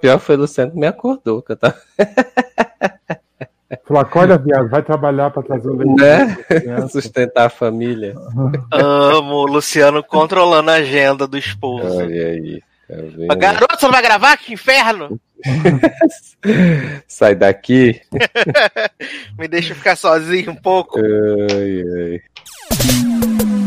pior foi o Luciano que me acordou, que eu tava... Falou, acorda, viado, vai trabalhar pra trazer o leite. Né? Sustentar a família. Amo o Luciano controlando a agenda do esposo. Olha aí. Tá Garoto, você não vai gravar? Que inferno! Sai daqui. Me deixa ficar sozinho um pouco. Ai, ai.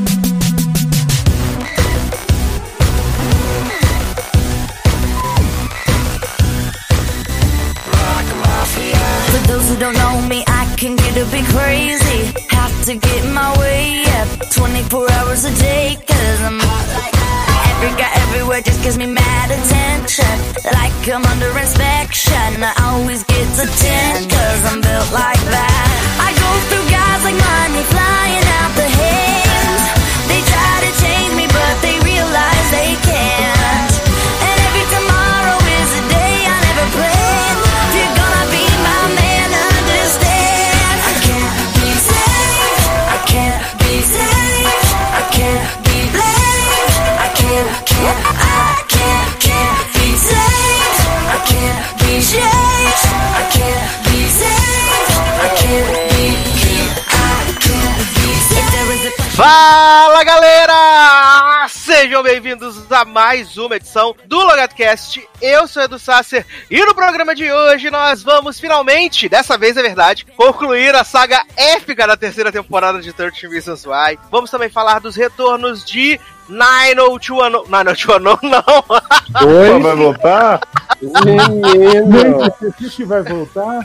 Don't know me, I can get a bit crazy. Have to get my way up 24 hours a day, cause I'm hot like that. Every guy everywhere just gives me mad attention. Like I'm under inspection. I always get to 10, cause I'm built like that. I go through guys like money flying out Galera! Sejam bem-vindos a mais uma edição do LogadoCast. Eu sou Edu Sasser e no programa de hoje nós vamos finalmente, dessa vez é verdade, concluir a saga épica da terceira temporada de 13 Reasons Why. Vamos também falar dos retornos de 90210. 90210 não! Oi? Vai voltar? Menino! Gente, vai voltar?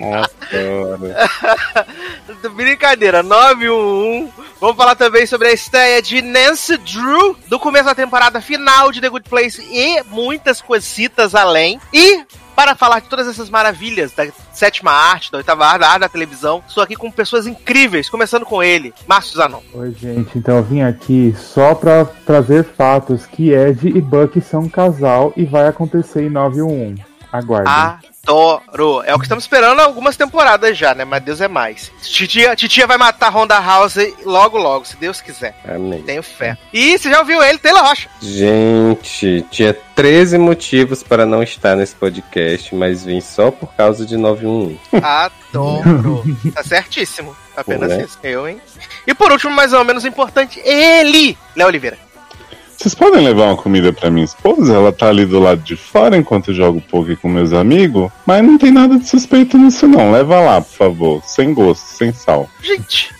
Adoro. Brincadeira, 911. Vamos falar também sobre a estreia de Nancy Drew, do começo da temporada final de The Good Place e muitas coisitas além. E para falar de todas essas maravilhas da sétima arte, da oitava arte, da arte da televisão, estou aqui com pessoas incríveis, começando com ele, Márcio Zanon. Oi, gente, então eu vim aqui só pra trazer fatos que Ed e Buck são um casal e vai acontecer em 911. Aguardem. Adoro. É o que estamos esperando há algumas temporadas já, né? Mas Deus é mais. Titia, titia vai matar Ronda House logo, logo, se Deus quiser. Amém. Tenho fé. E você já ouviu ele, Taylor Rocha. Gente, tinha 13 motivos para não estar nesse podcast, mas vim só por causa de 911. Adoro. tá certíssimo. Apenas Né? isso. Eu, hein? E por último, mais ou menos importante, ele, Léo Oliveira. Vocês podem levar uma comida pra minha esposa? Ela tá ali do lado de fora enquanto eu jogo poker com meus amigos. Mas não tem nada de suspeito nisso, não. Leva lá, por favor. Sem gosto, sem sal. Gente,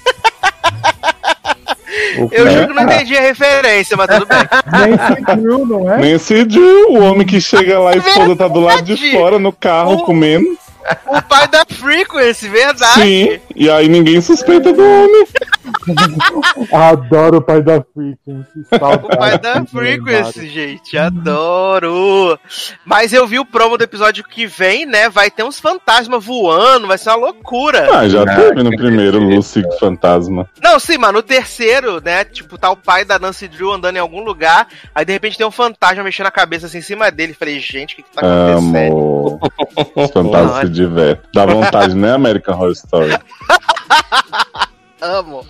eu juro que não entendi a referência, mas tudo bem. Nancy Drew, não é? Nancy Drew, o homem que chega lá, a esposa tá do lado de fora no carro O- comendo. O pai da Frequency, verdade. Sim, e aí ninguém suspeita do homem. Adoro o pai da Frequency. O pai da Frequency, gente. Adoro. Mas eu vi o promo do episódio que vem, né? Vai ter uns fantasmas voando, vai ser uma loucura. Ah, já Ah, teve no primeiro. Lucy Fantasma. Não, sim, mano, no terceiro, né? Tipo, tá o pai da Nancy Drew andando em algum lugar, aí de repente tem um fantasma mexendo a cabeça assim em cima dele. Falei, gente, o que, que tá acontecendo? Amo. Os fantasmas se divertem. Dá vontade, né, American Horror Story? Amo.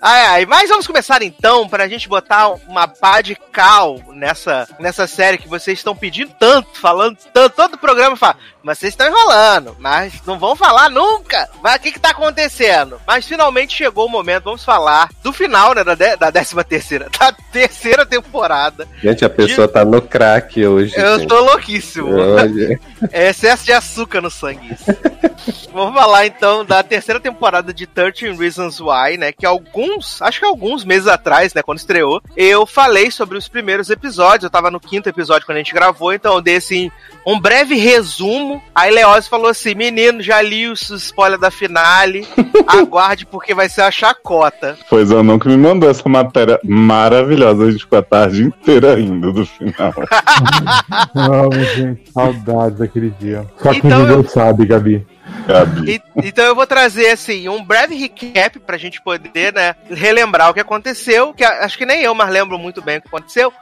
Ai, ai. Mas vamos começar então, pra gente botar uma pá de cal nessa, nessa série que vocês estão pedindo tanto, falando tanto. Todo programa fala, mas vocês estão enrolando, mas não vão falar nunca. Mas o que que tá acontecendo? Mas finalmente chegou o momento, vamos falar do final, né, da, de, da décima terceira, da terceira temporada. Gente, a pessoa tá no crack hoje. Eu gente. tô louquíssimo. Olha. É excesso de açúcar no sangue. isso. Vamos falar então da terceira temporada de 13 Reasons Why, né? Que alguns, acho que alguns meses atrás, né? Quando estreou, eu falei sobre os primeiros episódios. Eu tava no quinto episódio quando a gente gravou, então eu dei assim um breve resumo. Aí Leoz falou assim: Menino, já li os spoilers da finale. Aguarde porque vai ser a chacota. Pois eu não que me mandou essa matéria maravilhosa. A gente ficou a tarde inteira rindo do final. Amo, gente. Saudades daquele dia. Só quem Então viveu eu- sabe, Gabi. E- então eu vou trazer, assim, um breve recap pra gente poder, né, relembrar o que aconteceu, que a- acho que nem eu mais lembro muito bem o que aconteceu,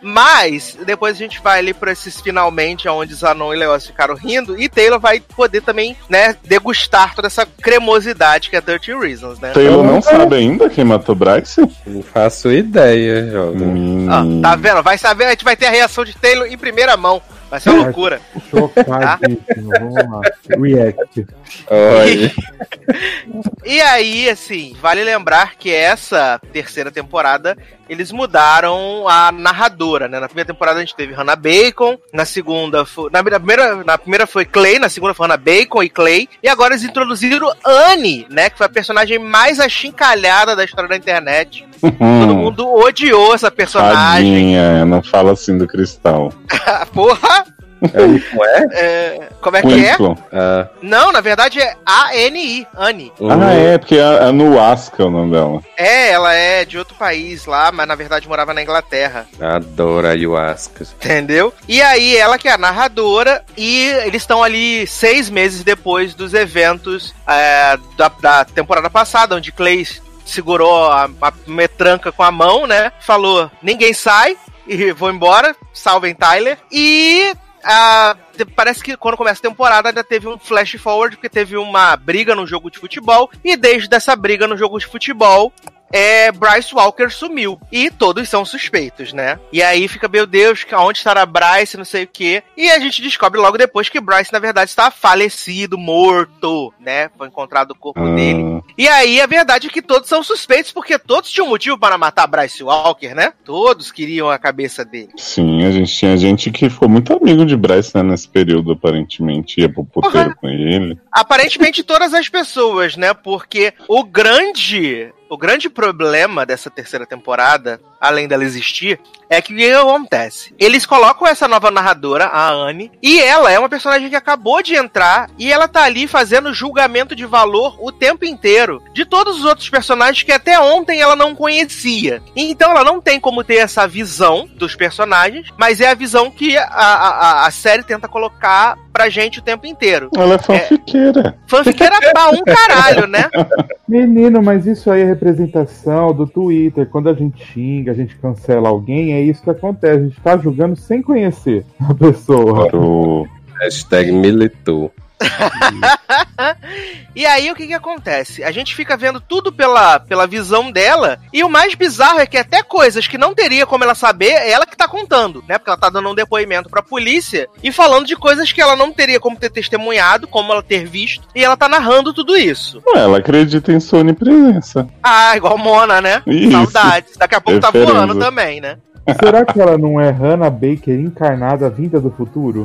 mas depois a gente vai ali pra esses finalmente, onde Zanon e Leoz ficaram rindo, e Taylor vai poder também, né, degustar toda essa cremosidade que é 13 Reasons, né? Taylor não sabe ainda quem matou Bryce? Não faço ideia, jovem. Hum. tá vendo? Vai saber, a gente vai ter a reação de Taylor em primeira mão. Vai ser uma loucura. Chocadíssimo. Vamos lá. React. Olha, E aí, assim, vale lembrar que essa terceira temporada eles mudaram a narradora, né? Na primeira temporada a gente teve Hannah Bacon, na segunda foi. Na, na primeira, na primeira foi Clay, na segunda foi Hannah Bacon e Clay. E agora eles introduziram Anne, né? Que foi a personagem mais achincalhada da história da internet. Todo Hum, mundo odiou essa personagem. Tadinha, não fala assim do cristal. Porra! Não é? É, como é que é? Winslow. Ah, Não, na verdade é A-N-I, Anne. Ah, é, porque é, é no Asca o nome dela. É, ela é de outro país lá, mas na verdade morava na Inglaterra. Adoro ayahuasca. Entendeu? E aí, ela que é a narradora, e eles estão ali seis meses depois dos eventos é, da, da temporada passada, onde Clay segurou a, a metranca com a mão, né? Falou: ninguém sai, e vou embora, salvem Tyler. E. ah, parece que quando começa a temporada ainda teve um flash forward, porque teve uma briga no jogo de futebol, e desde essa briga no jogo de futebol, é, Bryce Walker sumiu. E todos são suspeitos, né? E aí fica, meu Deus, onde estará Bryce, não sei o quê. E a gente descobre logo depois que Bryce, na verdade, está falecido, morto, né? Foi encontrado o corpo dele. Ah, E aí a verdade é que todos são suspeitos, porque todos tinham motivo para matar Bryce Walker, né? Todos queriam a cabeça dele. sim, a gente tinha gente que ficou muito amigo de Bryce né, nesse período, aparentemente. Ia pro puteiro com ele. Aparentemente todas as pessoas, né? Porque o grande. O grande problema dessa terceira temporada, além dela existir, é que o que acontece? Eles colocam essa nova narradora, a Anne, e ela é uma personagem que acabou de entrar e ela tá ali fazendo julgamento de valor o tempo inteiro de todos os outros personagens que até ontem ela não conhecia. Então ela não tem como ter essa visão dos personagens, mas é a visão que a, a, a- a série tenta colocar pra gente o tempo inteiro. Ela é fanfiqueira. Fanfiqueira pra um caralho, né? Menino, mas isso aí é representação do Twitter. Quando a gente xinga, a gente cancela alguém, é isso que acontece. A gente tá julgando sem conhecer a pessoa. O... Hashtag militou. E aí o que que acontece? A gente fica vendo tudo pela, pela visão dela, e o mais bizarro é que até coisas que não teria como ela saber, é ela que tá contando, né? Porque ela tá dando um depoimento pra polícia e falando de coisas que ela não teria como ter testemunhado, como ela ter visto, e ela tá narrando tudo isso. Ela acredita em sua onipresença. Ah, igual Mona, né? Isso. Saudades. Daqui a pouco tá voando também, né? Será que ela não é Hannah Baker encarnada vinda do futuro?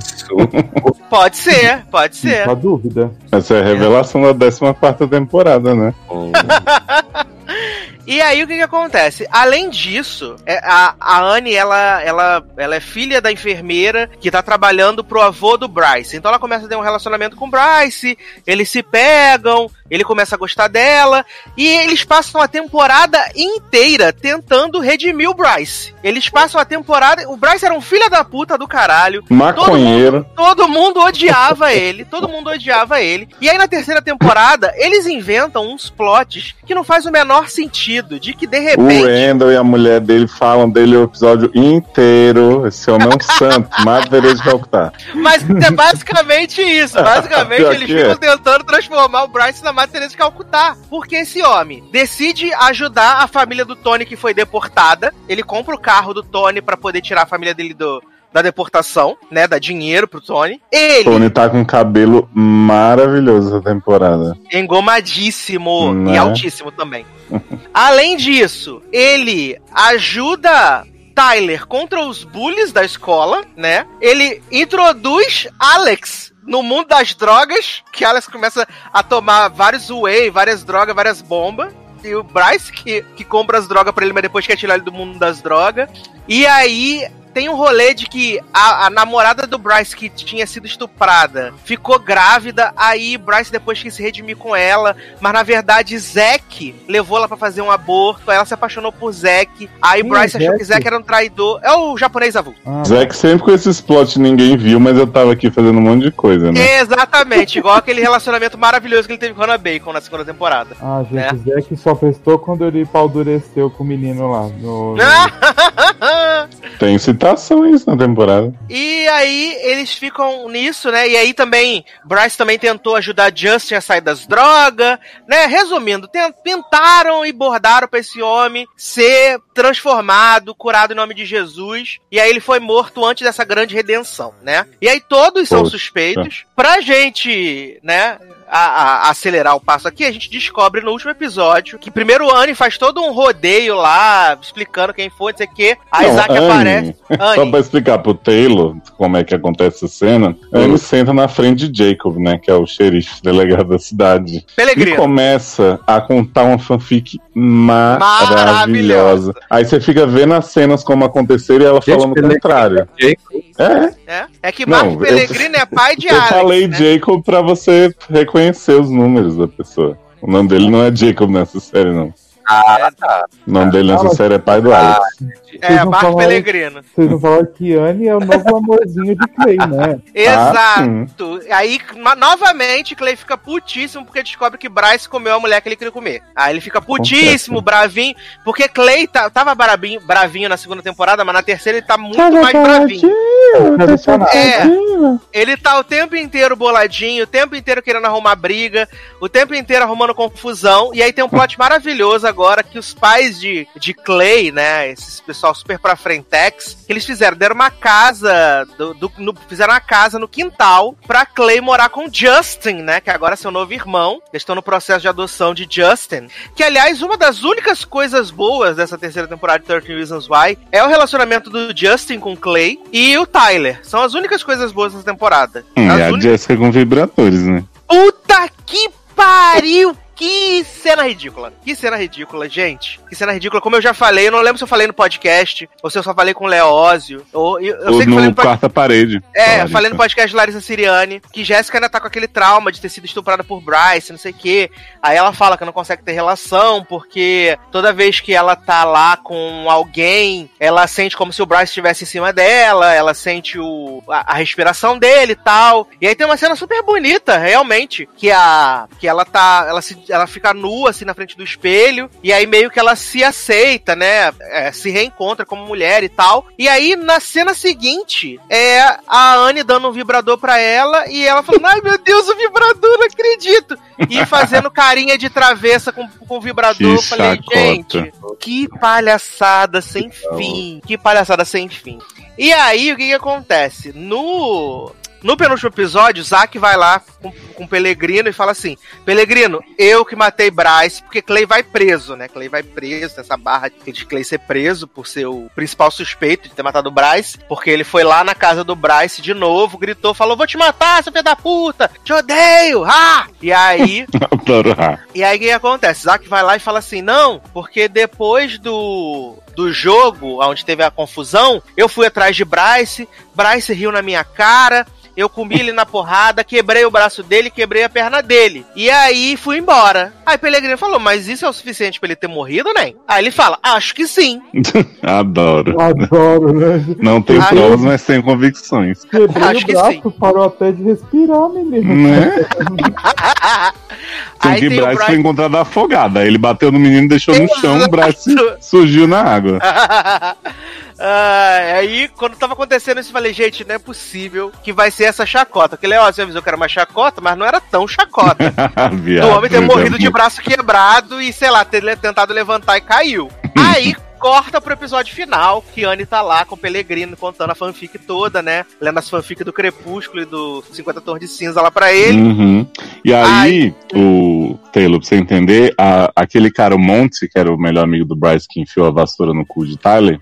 Pode ser, pode ser. A dúvida. Essa é a revelação da 14 temporada, né? E aí o que que acontece? Além disso, é, a, a Anne, ela, ela, ela é filha da enfermeira que tá trabalhando pro avô do Bryce. Então ela começa a ter um relacionamento com o Bryce, eles se pegam, ele começa a gostar dela, e eles passam a temporada inteira tentando redimir o Bryce. Eles passam a temporada. O Bryce era um filho da puta do caralho. Maconheiro. Todo mundo odiava ele, todo mundo odiava ele. E aí na terceira temporada, eles inventam uns plots que não faz o menor sentido, de que de O repente Randall e a mulher dele falam dele o episódio inteiro. Homem é um santo. Madre Teresa de. Mas é basicamente isso. Basicamente, eles ficam é. tentando transformar o Bryce na Madre Teresa de Calcutá. Porque esse homem decide ajudar a família do Tony que foi deportada. Ele compra o carro do Tony pra poder tirar a família dele do, da deportação, né? Dar dinheiro pro Tony. Ele, Tony tá com um cabelo maravilhoso essa temporada. engomadíssimo Né? e altíssimo também. Além disso, ele ajuda Tyler contra os bullies da escola, né? Ele introduz Alex no mundo das drogas, que Alex começa a tomar vários whey, várias drogas, várias bombas. E o Bryce que, que compra as drogas pra ele, mas depois quer tirar ele do mundo das drogas. E aí tem um rolê de que a, a namorada do Bryce, que tinha sido estuprada, ficou grávida, aí Bryce depois quis se redimir com ela, mas na verdade Zack levou ela pra fazer um aborto, aí ela se apaixonou por Zack, aí Quem Bryce é achou que Zack? Era um traidor. É o japonês avulso. Ah, Zack sempre com esses plot que ninguém viu, mas eu tava aqui fazendo um monte de coisa, né? Exatamente, igual aquele relacionamento maravilhoso que ele teve com a Hannah Bacon na segunda temporada. Ah, gente, É. o Zack só prestou quando ele paldureceu com o menino lá. No, no- Tem citações na temporada. E aí eles ficam nisso, né? E aí também, Bryce também tentou ajudar Justin a sair das drogas, né? Resumindo, ten- tentaram e bordaram pra esse homem ser transformado, curado em nome de Jesus. E aí ele foi morto antes dessa grande redenção, né? E aí todos são suspeitos. Pra gente, né? a- a- acelerar o passo aqui, a gente descobre no último episódio que primeiro o Annie faz todo um rodeio lá, explicando quem foi, não sei o quê. A Não, Isaac aparece. Só pra explicar pro Taylor como é que acontece essa cena, ele senta na frente de Jacob, né? Que é o xerife delegado da cidade. E Pelegrino. começa a contar uma fanfic maravilhosa. Maravilhosa. Aí você fica vendo as cenas como aconteceram e ela Gente, falando o contrário. Jacob. É, É, é que Não, Marco eu- Pellegrino é pai de eu Alex. falei né? Jacob pra você reconhecer os números da pessoa. O nome dele não é Jacob nessa série, não. Ah, tá. O nome dele nessa Ah, série é pai do Alex. É, Marco falaram- Pellegrino. Vocês não falaram que Anne é o novo amorzinho de Clay, né? Exato. Aí, novamente, Clay fica putíssimo porque descobre que Bryce comeu a mulher que ele queria comer. Aí ele fica putíssimo, bravinho, porque Clay tá- tava bravinho, bravinho na segunda temporada, mas na terceira ele tá muito mais bravinho. É, ele tá o tempo inteiro boladinho, o tempo inteiro querendo arrumar briga, o tempo inteiro arrumando confusão. E aí tem um plot maravilhoso agora que os pais de, de Clay, né, esses pessoal super pra frentex, que eles fizeram, deram uma casa, do, do- no- fizeram uma casa no quintal pra Clay morar com Justin, né, que agora é seu novo irmão. Eles estão no processo de adoção de Justin. Que, aliás, uma das únicas coisas boas dessa terceira temporada de 13 Reasons Why é o relacionamento do Justin com Clay e o Tyler. São as únicas coisas boas dessa temporada. Hum, As a únicas- Jessica com vibradores, né? Puta que pariu! Que cena ridícula. Que cena ridícula, gente. Que cena ridícula. Como eu já falei, eu não lembro se eu falei no podcast, ou se eu só falei com o Leózio. Ou, eu, eu Ou sei que eu falei no no quarta parede. É, eu falei no podcast de Larissa Siriani que Jéssica ainda tá com aquele trauma de ter sido estuprada por Bryce, não sei o quê. Aí ela fala que não consegue ter relação, porque toda vez que ela tá lá com alguém, ela sente como se o Bryce estivesse em cima dela, ela sente o, a, a respiração dele e tal. E aí tem uma cena super bonita, realmente, que a que ela tá, ela se, ela fica nua assim na frente do espelho e aí meio que ela se aceita, né? É, se reencontra como mulher e tal. E aí na cena seguinte é a Anne dando um vibrador pra ela e ela falando: "Ai meu Deus, o vibrador, não acredito!" E fazendo carinha de travessa com, com o vibrador. Que Eu falei, gente, que palhaçada sem fim. Que palhaçada sem fim. E aí, o que que acontece? No... No penúltimo episódio, Zack vai lá com, com o Pelegrino e fala assim: Pelegrino, eu que matei Bryce, porque Clay vai preso, né? Clay vai preso nessa barra de Clay ser preso por ser o principal suspeito de ter matado o Bryce, porque ele foi lá na casa do Bryce de novo, gritou, falou: Vou te matar, seu filho da puta, te odeio, ah! E aí. E aí o que acontece? Zack vai lá e fala assim: não, porque depois do, do jogo, onde teve a confusão, eu fui atrás de Bryce, Bryce riu na minha cara. Eu comi ele na porrada, quebrei o braço dele, quebrei a perna dele. E aí fui embora. Aí Pelegrino falou: Mas isso é o suficiente pra ele ter morrido, né? Aí ele fala: Acho que sim. Adoro. Adoro, né? Não tem Ai, provas, mas tem convicções. Quebrei Acho o que braço, sim. parou até de respirar, menino. Né? Tem aí que tem o Bryce foi Bryce. encontrado afogado. Aí ele bateu no menino, deixou no chão, o Exato. surgiu na água. Ah, aí, quando tava acontecendo isso, eu falei, gente, não é possível que vai ser essa chacota. Porque, Léo, você avisou que era uma chacota, mas não era tão chacota. Viado, do homem ter morrido de braço quebrado e, sei lá, ter tentado levantar e caiu. Aí corta pro episódio final, que Anne tá lá com o Pelegrino contando a fanfic toda, né? Lendo as fanfic do Crepúsculo e do 50 Tons de Cinza lá pra ele. Uhum. E aí, o, o Taylor, pra você entender, a- aquele cara, o Monte, que era o melhor amigo do Bryce que enfiou a vassoura no cu de Tyler,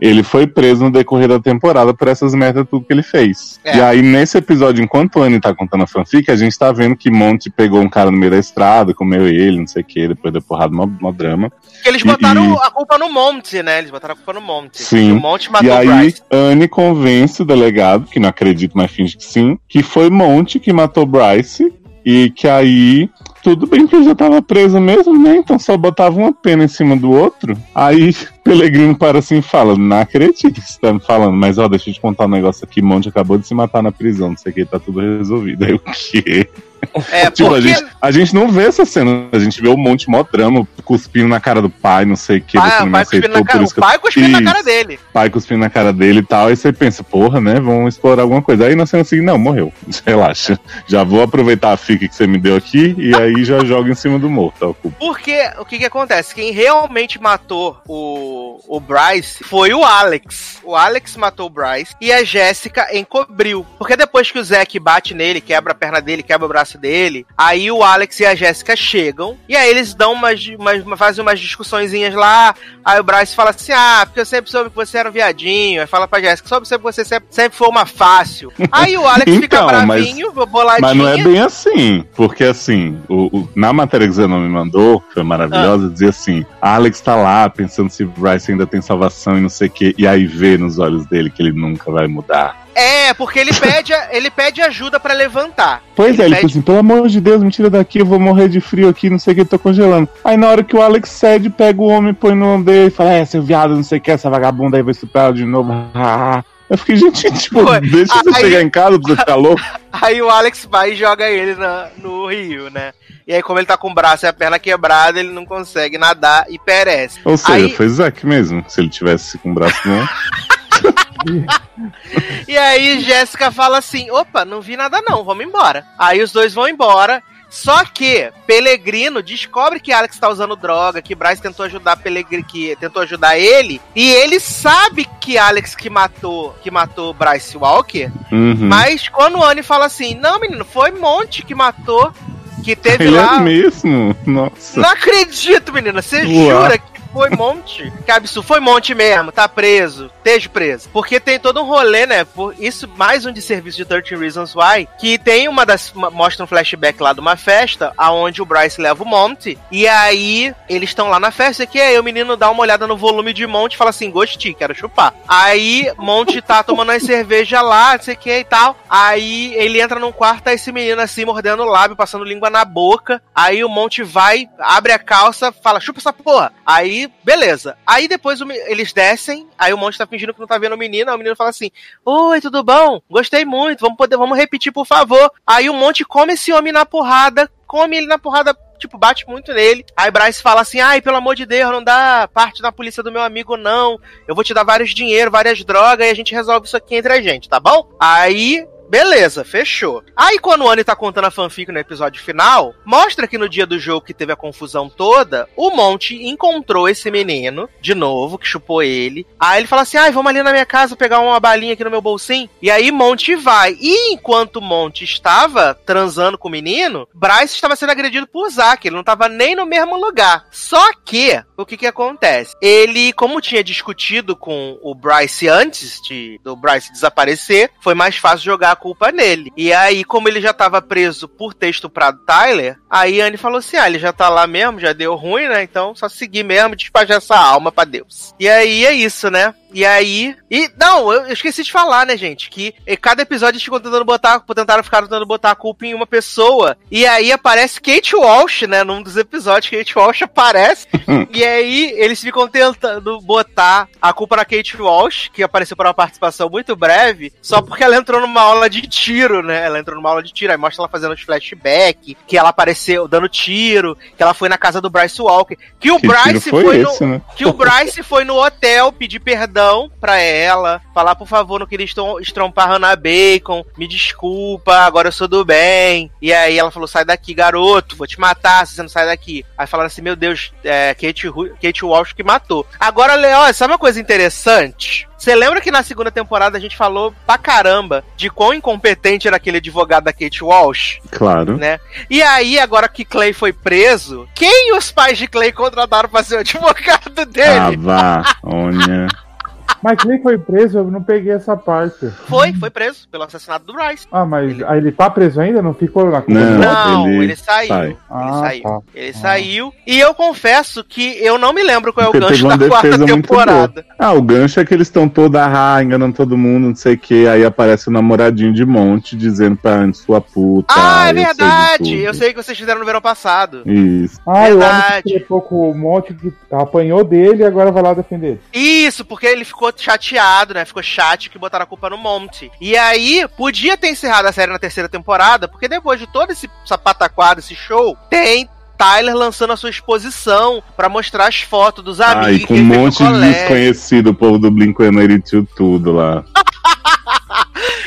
ele foi preso no decorrer da temporada por essas merdas tudo que ele fez. É. E aí, nesse episódio, enquanto o Annie tá contando a fanfic, a gente tá vendo que Monte pegou um cara no meio da estrada, comeu ele, não sei o que, depois deu porrada, mó, mó drama. Que eles E- botaram e- a culpa no Monte, né? Eles botaram a culpa no Monte. Sim. O Monte matou e aí, Bryce. Anne convence o delegado, que não acredita, mas finge que sim, que foi Monte que matou Bryce. E que aí, tudo bem que ele já tava preso mesmo, né? Então só botava uma pena em cima do outro. Aí, Pelegrino para assim e fala: Não acredito que você tá me falando, mas ó, deixa eu te contar um negócio aqui. Monte acabou de se matar na prisão, não sei o que, tá tudo resolvido. Aí o quê? É, Tipo, a porque gente, a gente não vê essa cena, a gente vê um monte mó drama, cuspindo na cara do pai, não sei o que, pai, pai aceitou, na cara, por isso o que eu pai cuspindo na cara dele. pai cuspindo na cara dele e tal, aí você pensa, porra, né, vamos explorar alguma coisa. Aí na cena seguinte, não, morreu, relaxa. Já vou aproveitar a fica que você me deu aqui e aí já joga em cima do morto. Porque o que que acontece? Quem realmente matou o, o Bryce foi o Alex. O Alex matou o Bryce e a Jéssica encobriu. Porque depois que o Zack bate nele, quebra a perna dele, quebra o braço dele, aí o Alex e a Jéssica chegam e aí eles dão umas, umas fazem umas discussõezinhas lá. Aí o Bryce fala assim: Ah, porque eu sempre soube que você era um viadinho. Aí fala pra Jéssica: Soube que você sempre, sempre foi uma fácil. Aí o Alex fica Então, mas- bravinho, boladinho. Mas não é bem assim, porque assim, o, o- na matéria que o Zenon me mandou, que foi maravilhosa, Ah. dizia assim: Alex tá lá pensando se o Bryce ainda tem salvação e não sei o que, e aí vê nos olhos dele que ele nunca vai mudar. É, porque ele pede, ele pede ajuda pra levantar. Pois é, ele pede- falou assim: pelo amor de Deus, me tira daqui, eu vou morrer de frio aqui, não sei o que, tô congelando. Aí na hora que o Alex cede, pega o homem, põe no ombro dele e fala: é, seu viado, não sei o que, essa vagabunda aí vai estuprar de novo. Eu fiquei, gente, tipo, deixa você aí- chegar em casa pra você ficar louco. Aí o Alex vai e joga ele na- no rio, né? E aí, como ele tá com o braço e a perna quebrada, ele não consegue nadar e perece. Ou seja, Aí- foi Zack mesmo, se ele tivesse com o braço não. E aí, Jéssica fala assim: opa, não vi nada não, vamos embora. Aí os dois vão embora. Só que Pelegrino descobre que Alex tá usando droga, que Bryce tentou ajudar Pelegrino, que tentou ajudar ele, e ele sabe que Alex que matou, que matou Bryce Walker, Uhum. mas quando o Annie fala assim: "Não, menino, foi Monte que matou, que teve Ele lá". é mesmo? Nossa. Não acredito, menina. Você Uau. jura que foi Monte? Que absurdo. Foi Monte mesmo. Tá preso. Esteja preso. Porque tem todo um rolê, né? Por isso, mais um de serviço de 13 Reasons Why. Que tem uma das. mostra um flashback lá de uma festa. aonde o Bryce leva o Monte. E aí, eles estão lá na festa. Que aí o menino dá uma olhada no volume de Monte e fala assim: Gostei, quero chupar. Aí, Monte tá tomando as cerveja lá, não sei o que e tal. Aí ele entra num quarto, tá esse menino assim, mordendo o lábio, passando língua na boca. Aí o Monte vai, abre a calça, fala, chupa essa porra. Aí, beleza. Aí depois eles descem, aí o Monte tá fingindo que não tá vendo o menino, aí o menino fala assim: Oi, tudo bom? Gostei muito, vamos poder, vamos repetir, por favor. Aí o Monte come esse homem na porrada, come ele na porrada. Tipo, bate muito nele. Aí Bryce fala assim: ai, pelo amor de Deus, não dá parte da polícia do meu amigo, não. Eu vou te dar vários dinheiro, várias drogas, e a gente resolve isso aqui entre a gente, tá bom? Aí Beleza, fechou. Aí quando o Annie tá contando a fanfic no episódio final, mostra que no dia do jogo que teve a confusão toda, o Monte encontrou esse menino, de novo, que chupou ele. Aí ele fala assim: ai, vamos ali na minha casa pegar uma balinha aqui no meu bolsinho. E aí Monte vai. E enquanto Monte estava transando com o menino, Bryce estava sendo agredido por Zack. Ele não estava nem no mesmo lugar. Só que, o que que acontece? Ele, como tinha discutido com o Bryce antes de, do Bryce desaparecer, foi mais fácil jogar culpa nele. E aí, como ele já estava preso por ter estuprado Tyler, aí Anne falou assim: ah, ele já tá lá mesmo, já deu ruim, né? Então só seguir mesmo despajar essa alma pra Deus. E aí é isso, né? E aí. E. Não, eu esqueci de falar, né, gente? Que em cada episódio eles ficam tentando botar. Tentaram ficar tentando botar a culpa em uma pessoa. E aí aparece Kate Walsh, né? Num dos episódios, Kate Walsh aparece. e aí eles ficam tentando botar a culpa na Kate Walsh, que apareceu para uma participação muito breve, só porque ela entrou numa aula de tiro, né? Ela entrou numa aula de tiro, aí mostra ela fazendo os flashback, que ela apareceu dando tiro, que ela foi na casa do Bryce Walker, que o Que Bryce foi foi, esse, no, né? que o Bryce foi no hotel pedir perdão pra ela, falar, por favor, não queria estrom- estrompar Hannah Bacon, me desculpa, agora eu sou do bem. E aí ela falou, sai daqui, garoto, vou te matar se você não sai daqui. Aí falaram assim, meu Deus, é Kate, Kate Walsh que matou. Agora, Leó, sabe uma coisa interessante? Você lembra que na segunda temporada a gente falou pra caramba de quão incompetente era aquele advogado da Kate Walsh? Claro. né? E aí, agora que Clay foi preso, quem os pais de Clay contrataram pra ser o advogado Ah, dele? vá, Olha. Mas quem foi preso, eu não peguei essa parte. Foi, foi preso pelo assassinato do Bryce. Ah, mas Ele- ele tá preso ainda? Não ficou na Não. Não, ele ele, saiu. sai. Ele Ah, saiu. tá. Ele saiu. E eu confesso que eu não me lembro qual é o Porque gancho da quarta temporada. Ah, o gancho é que eles estão toda ah, enganando todo mundo, não sei o que. Aí aparece o namoradinho de monte dizendo pra Anne, sua puta. Ah, é eu verdade. tudo." Eu sei que vocês fizeram no verão passado. Isso. Ah, e o homem Verdade. que trepou com o monte que apanhou dele e agora vai lá defender ele. Isso, porque ele ficou chateado, né? Ficou chato que botaram a culpa no Monty. E aí, podia ter encerrado a série na terceira temporada, porque depois de todo esse essa pataquada, esse show, tem Tyler lançando a sua exposição pra mostrar as fotos dos amigos e com um monte de desconhecido, o povo do Blink-182 tudo lá.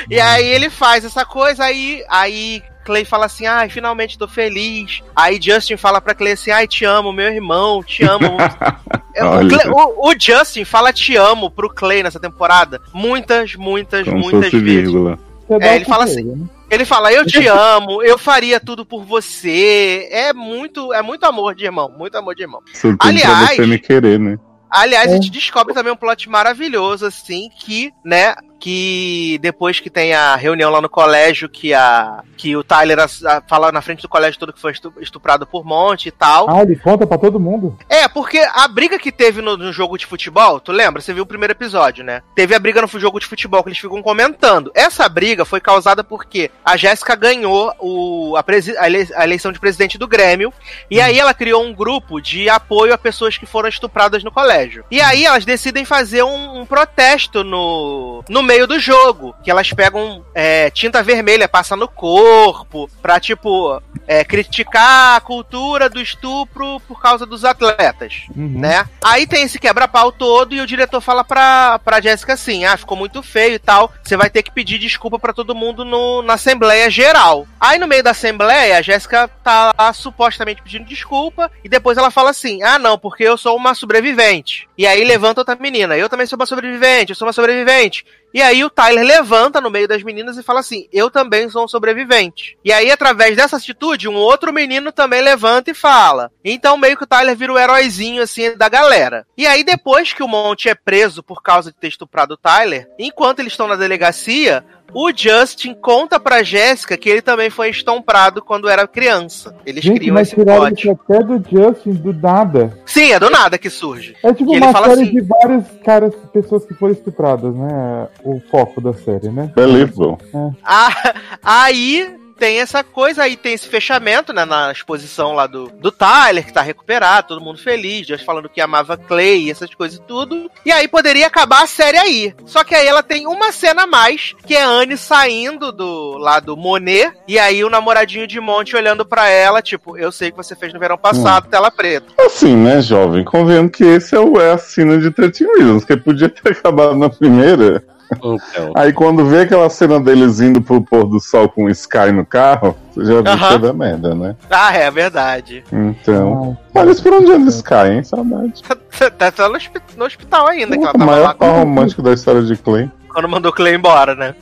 E aí ele faz essa coisa, aí, aí Clay fala assim, ai, finalmente tô feliz. Aí Justin fala pra Clay assim, ai, te amo, meu irmão, te amo. É, o. Clay- o- o Justin fala te amo pro Clay nessa temporada muitas, muitas, Como muitas fosse vezes. vírgula. É, ele fala poder, né? Ele fala, eu te amo, eu faria tudo por você. É muito, é muito amor de irmão, muito amor de irmão. Aliás- pra você me querer, né? Aliás, É. a gente descobre também um plot maravilhoso, assim, que, né, que depois que tem a reunião lá no colégio, que a que o Tyler a- a- fala na frente do colégio todo que foi estu- estuprado por Monte e tal. Ah, ele conta pra todo mundo. É, porque a briga que teve no, no jogo de futebol, tu lembra? Você viu o primeiro episódio, né? Teve a briga no jogo de futebol que eles ficam comentando. Essa briga foi causada porque a Jéssica ganhou o, a, presi- a ele- a eleição de presidente do Grêmio. E aí ela criou um grupo de apoio a pessoas que foram estupradas no colégio. E aí elas decidem fazer um, um protesto no, no meio do jogo. Que elas pegam é, tinta vermelha, passa no corpo, pra tipo é, criticar a cultura do estupro por causa dos atletas, Uhum. né? Aí tem esse quebra-pau todo e o diretor fala pra, pra Jéssica assim: ah, ficou muito feio e tal, você vai ter que pedir desculpa pra todo mundo no, na Assembleia Geral. Aí no meio da Assembleia, a Jéssica tá lá supostamente pedindo desculpa e depois ela fala assim: ah, não, porque eu sou uma sobrevivente. E aí levanta outra menina: eu também sou uma sobrevivente, eu sou uma sobrevivente. E aí o Tyler levanta no meio das meninas e fala assim: Eu também sou um sobrevivente. E aí, através dessa atitude, um outro menino também levanta e fala. Então, meio que o Tyler vira o heróizinho assim da galera. E aí, depois que o Monte é preso por causa de ter estuprado o Tyler, enquanto eles estão na delegacia. O Justin conta pra Jéssica que ele também foi estomprado quando era criança. Eles Gente, criam mas esse tiraram isso até do Justin, do nada. Sim, é do nada que surge. É tipo Que uma fala série assim- de várias caras, pessoas que foram estupradas, né? O foco da série, né? Believable. Ah, aí tem essa coisa, aí tem esse fechamento, né, na exposição lá do, do Tyler, que tá recuperado, todo mundo feliz, Josh falando que amava Clay e essas coisas e tudo. E aí poderia acabar a série aí. Só que aí ela tem uma cena a mais, que é a Anne saindo do lá do Monet, e aí o namoradinho de Monte olhando pra ela, tipo, eu sei que você fez no verão passado, tela preta. Assim, né, jovem? Convenhamos que esse é o é a cena de 13 Reasons, que podia ter acabado na primeira. Então. Aí quando vê aquela cena deles indo pro pôr do sol com o Sky no carro, você já viu Aham. que é da merda, né? Ah, é verdade. Então. Ah, Olha, eles por onde anda Sky, hein? Saudade. Tá, tá no, hospi- no hospital ainda, que ela O tava lá maior par romântico da história de Clay. quando mandou o Clay embora, né?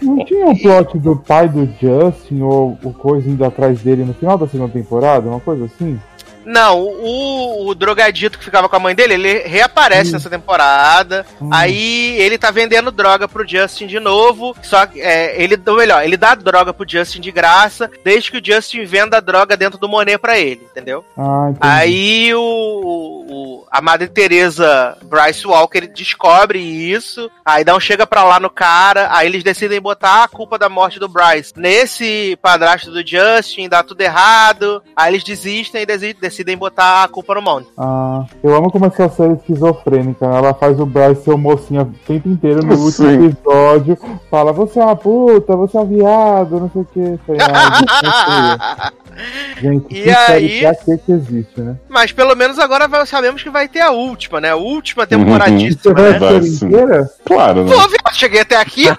não tinha um plot do pai do Justin ou o coisa indo atrás dele no final da segunda temporada? Uma coisa assim? Não, o, o drogadito que ficava com a mãe dele, ele reaparece Hum. nessa temporada. Hum. Aí ele tá vendendo droga pro Justin de novo. Só que, é, ele, ou melhor, ele dá droga pro Justin de graça, desde que o Justin venda a droga dentro do Monet pra ele, entendeu? Ah. Aí o, o- a Madre Teresa Bryce Walker ele descobre isso, aí dá um chega pra lá no cara, aí eles decidem botar a culpa da morte do Bryce nesse padrasto do Justin, dá tudo errado, aí eles desistem e desi- decidem botar a culpa no Monte. Ah, eu amo como essa série é esquizofrênica. Ela faz o Bryce ser o mocinho o tempo inteiro no último Sim. episódio. Fala, você é uma puta, você é um viado, não sei o que. Gente, E aí- que que existe, né? Mas pelo menos agora vai- sabemos que vai ter a última, né? A última Você temporadíssima, vai né? Vai inteira? Claro, né? Pô, cheguei até aqui, eu...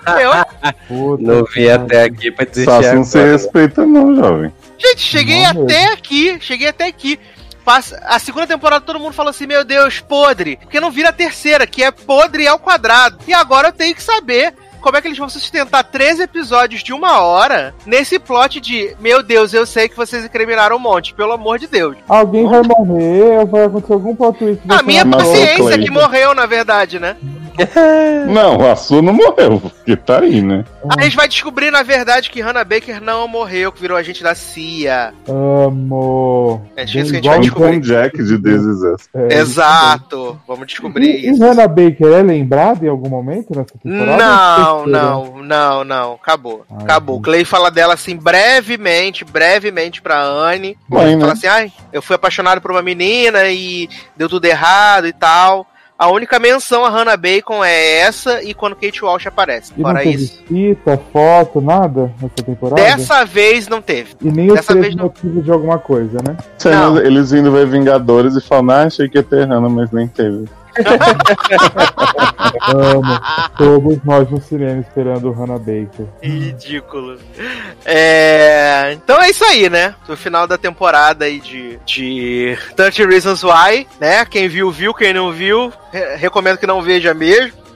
Puta Não vi até aqui pra desistir Só não se respeita, não, jovem. Gente, cheguei Não, até aqui, cheguei até aqui. Passa- A segunda temporada todo mundo falou assim, meu Deus, podre. Porque não vira a terceira, que é podre ao quadrado. E agora eu tenho que saber como é que eles vão sustentar 13 episódios de uma hora nesse plot de, meu Deus, eu sei que vocês incriminaram um monte, pelo amor de Deus. Alguém vai morrer, vai acontecer algum plot twist. A minha paciência que morreu, na verdade, né? Não, a sua não morreu, porque tá aí, né? A gente vai descobrir, na verdade, que Hannah Baker não morreu, que virou agente da CIA. Amo. É disso que a gente vai descobrir. Jack de This Is Us. É, Exato. Vamos descobrir E, e isso. Hannah Baker é lembrada em algum momento nessa temporada? Não, não, não, não. Acabou. Ai, Acabou. gente. Clay fala dela assim brevemente, brevemente pra Anne. Né? Fala assim: ai, eu fui apaixonado por uma menina e deu tudo errado e tal. A única menção a Hannah Bacon é essa e quando Kate Walsh aparece. E não Fora teve isso. fita, foto, nada nessa temporada? Dessa vez não teve. E nem os dessa três vez não. motivos de alguma coisa, né? Não. Eles indo ver Vingadores e falando, ah, achei que ia ter Hannah, mas nem teve. Amo. Todos nós no cinema esperando Hannah Baker. Ridículo. É, Então é isso aí, né? No final da temporada aí de, de 30 Reasons Why, né? Quem viu, viu. Quem não viu, re- recomendo que não veja mesmo.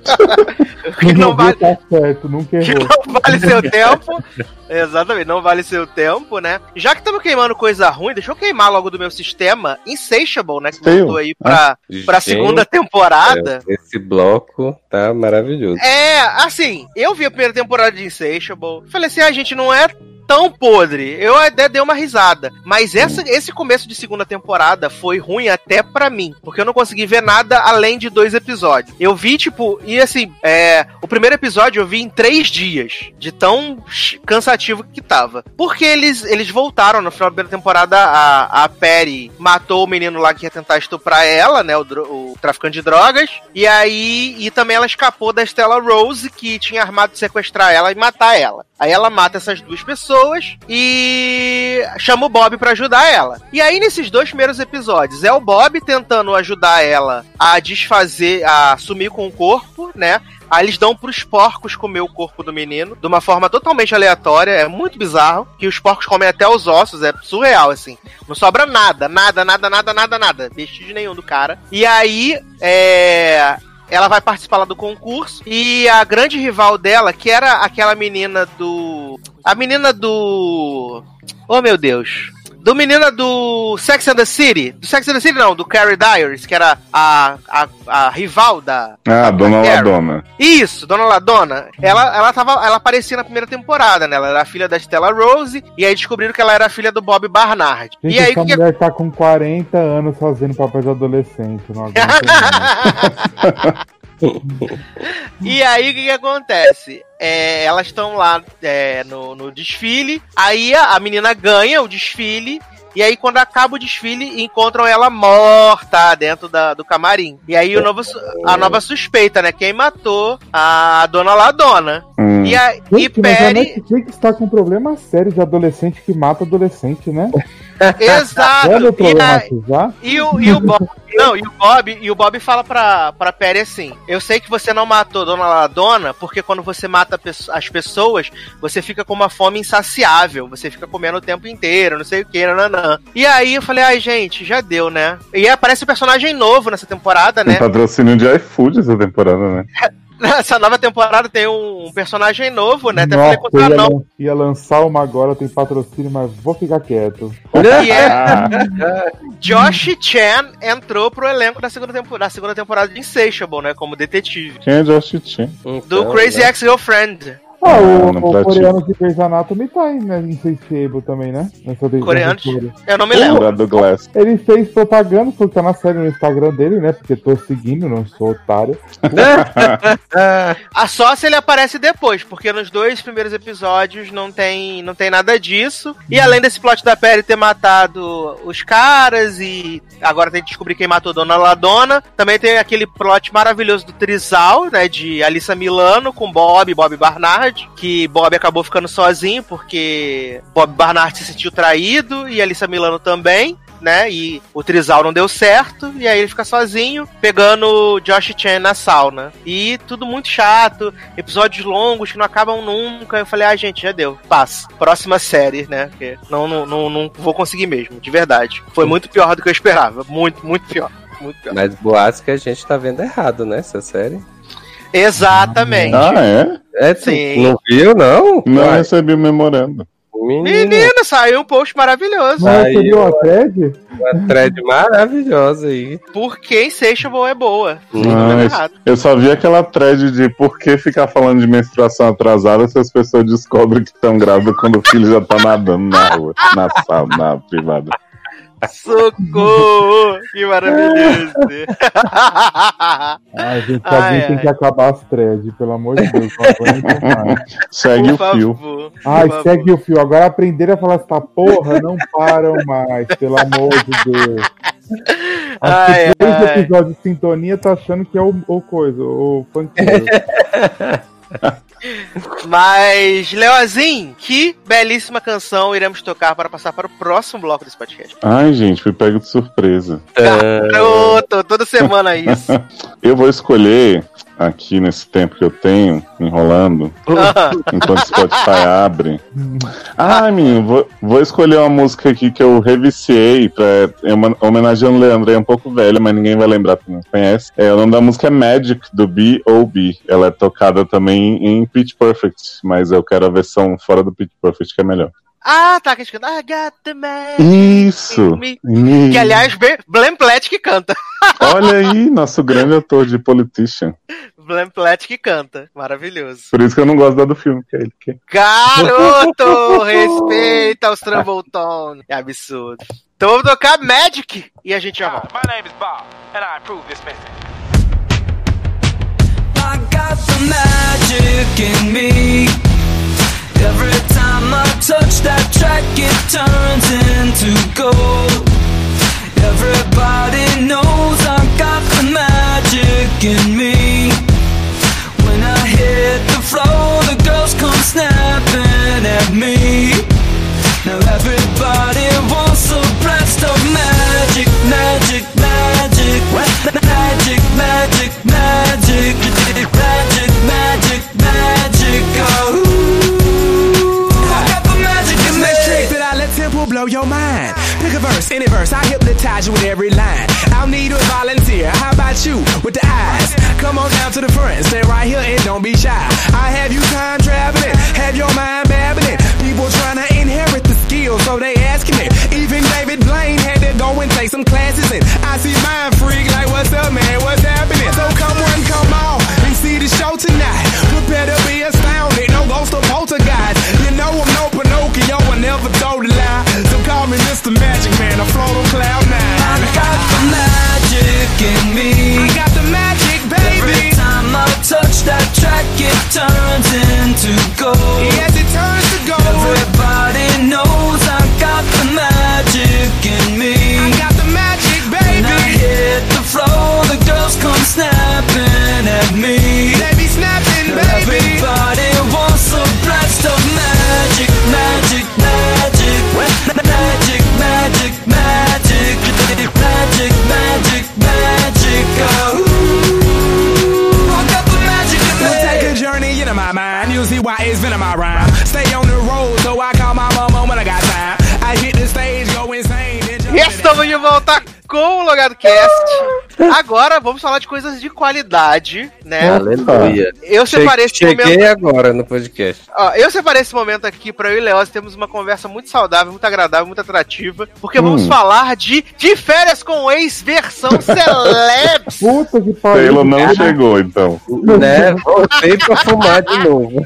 Que não vale, tá certo, nunca que errou. não vale seu tempo. Exatamente, não vale seu tempo, né? Já que estamos queimando coisa ruim, deixa eu queimar logo do meu sistema Insatiable, né? Que Seu? voltou aí pra, pra Gente, segunda temporada. é, Esse bloco tá maravilhoso. É, assim, eu vi a primeira temporada de Insatiable. Falei assim, a gente não é tão podre. Eu até dei uma risada. Mas essa, esse começo de segunda temporada foi ruim até pra mim. Porque eu não consegui ver nada além de dois episódios. Eu vi, tipo, e assim, é, o primeiro episódio eu vi em três dias. De tão cansativo que tava. Porque eles, eles voltaram no final da primeira temporada. A, a Perry matou o menino lá que ia tentar estuprar ela, né? O, o traficante de drogas. E aí. E também ela escapou da Stella Rose, que tinha armado de sequestrar ela e matar ela. Aí ela mata essas duas pessoas e chama o Bob pra ajudar ela. E aí, nesses dois primeiros episódios, é o Bob tentando ajudar ela a desfazer, a sumir com o corpo, né? Aí eles dão pros porcos comer o corpo do menino, de uma forma totalmente aleatória, é muito bizarro, que os porcos comem até os ossos, é surreal, assim. Não sobra nada, nada, nada, nada, nada, nada. Vestígio nenhum do cara. E aí, é ela vai participar lá do concurso e a grande rival dela, que era aquela menina do. A menina do. Oh meu Deus. Do menina do Sex and the City. Do Sex and the City, não, do Carrie Diaries, que era a, a, a rival da. Ah, da Dona Carrie. Ladona. Isso, Dona Ladona. Ela, ela, tava, ela aparecia na primeira temporada, né? Ela era filha da Stella Rose, e aí descobriram que ela era filha do Bob Barnard. Gente, e aí, essa que, mulher tá com 40 anos fazendo papel de adolescente. Não aguento. E aí o que, que acontece? É, elas estão lá é, no, no desfile, aí a, a menina ganha o desfile. E aí, quando acaba o desfile, encontram ela morta dentro da- do camarim. E aí, o novo, a nova suspeita, né? Quem matou a dona Ladona. Hum. E, a, e Gente, mas a Perry. Netflix tá com um problema sério de adolescente que mata adolescente, né? Exato. Vamos E, a- e o, e o Bob. Não, e o Bob, e o Bob fala pra, pra Perry assim: Eu sei que você não matou Dona Ladona, porque quando você mata as pessoas, você fica com uma fome insaciável. Você fica comendo o tempo inteiro, não sei o que, nananã. E aí eu falei, ai, gente, já deu, né? E aparece um personagem novo nessa temporada, Tem né? patrocínio de iFood essa temporada, né? Nessa nova temporada tem um, personagem novo, né? Até falei Nossa, o ia, não. ia lançar uma agora, tem patrocínio, mas vou ficar quieto. É Josh Chan entrou pro elenco da segunda, tempo, da segunda temporada de Insatiable, né? Como detetive. quem é Josh Chan? Do Então, Crazy né? Ex-Girlfriend. Ah, o, não o coreano de Grey's Anatomy tá aí, né? Insatiable também, né? Nessa Coreano? Eu não me lembro. Do Glass. Ele fez propaganda, porque tá na série no Instagram dele, né? Porque tô seguindo, não sou otário. Ah, só se ele aparece depois, porque nos dois primeiros episódios não tem, não tem nada disso. E além desse plot da Perry ter matado os caras e agora tem que descobrir quem matou Dona Ladona, também tem aquele plot maravilhoso do Trizal, né, de Alissa Milano com Bob, Bob Barnard. Que Bob acabou ficando sozinho porque Bob Barnard se sentiu traído e Alissa Milano também. Né? E o trisal não deu certo, e aí ele fica sozinho, pegando Josh Chan na sauna. E tudo muito chato, episódios longos que não acabam nunca. Eu falei, ah, gente, já deu. Passa. Próxima série, né? Porque não, não, não, não vou conseguir mesmo, de verdade. Foi muito pior do que eu esperava. Muito, muito pior. Muito pior. Mas boatos que a gente tá vendo errado, né? Essa série. Exatamente. Ah, é? É, Sim. não viu, não? Não Uai, recebi o memorando. menina, Menina, saiu um post maravilhoso. Não Aí, recebeu ó. a thread? uma thread maravilhosa aí. Porque Insatiable é boa. Não isso- errado. Eu só vi aquela thread de por que ficar falando de menstruação atrasada se as pessoas descobrem que estão grávidas quando o filho já tá nadando na rua, na sala, na privada. Socorro! que maravilhoso! Ai, gente, Ai, alguém tem ai. que acabar as threads, pelo amor de Deus. Segue Por o fio. favor, Ai, segue o fio. Agora aprenderam a falar essa porra, não param mais, pelo amor de Deus. Acho Ai, que ai. episódios de sintonia tá achando que é o, o coisa, o funkeiro. Mas, Leozinho, que belíssima canção iremos tocar para passar para o próximo bloco desse podcast. Ai, gente, fui pego de surpresa. Garoto, toda semana isso. Eu vou escolher aqui nesse tempo que eu tenho, enrolando, enquanto o Spotify abre. Ai, menino, vou, vou escolher uma música aqui que eu reviciei pra é uma, homenageando o Leandro, é um pouco velha, mas ninguém vai lembrar porque não conhece. É, o nome da música é Magic, do B.O.B. Ela é tocada também em Pitch Perfect, mas eu quero a versão fora do Pitch Perfect, que é melhor. ah, tá, que. I got the man. Isso! Me- Me- Que, aliás, Be- Blam Plat que canta. Olha aí, nosso grande ator de Politician. Blam Plat que canta. Maravilhoso. Por isso que eu não gosto da do filme, que é ele que Garoto, respeita os Trambleton. É absurdo. Então vamos tocar Magic e a gente já volta. My name is Bob, and I approve this message. I got the magic in me. Every time I touch that track, it turns into gold. Everybody knows I got the magic in me. The the girls come snapping at me. Now everybody wants a blast of magic, magic, magic, magic, magic, magic, magic, blow your mind. Pick a verse, any verse, I hypnotize you with every line. I'll need a volunteer. How about you with the eyes? Come on down to the front, stay right here and don't be shy. I have you time traveling, have your mind babbling. People trying to inherit the skills, so they asking it. Even David Blaine had to go and take some classes and I see mind freak like, what's up, man? What's happening? So come on, come on and see the show tonight. Prepare to be astounded, no ghost or poltergeist. You know I'm no Pinocchio, I never told a lie. So call me Mr. Magic Man, I float on cloud nine. I got the magic in me. I got the magic, baby. Every time I touch that track, it turns into gold. Yes, it turns gold. Everybody knows I got the magic in me. I got the magic, baby. When I hit the floor, the girls come snapping at me. They be snapping, baby. Everybody wants a blast of magic, magic, magic, magic, magic, magic, magic, magic, magic. Oh, I got the magic in We'll take a journey into my mind. You'll see why it's been in my rhyme. Estamos de volta com o Logado Cast. Agora vamos falar de coisas de qualidade, né? Aleluia. Eu separei esse Cheguei momento. agora no podcast. Ó, eu separei esse momento aqui pra eu e Leoz termos uma conversa muito saudável, muito agradável, muito atrativa, porque vamos falar de De Férias com o Ex versão Celebs. Puta que pariu. Taylor não chegou, então. né? Voltei pra fumar de novo.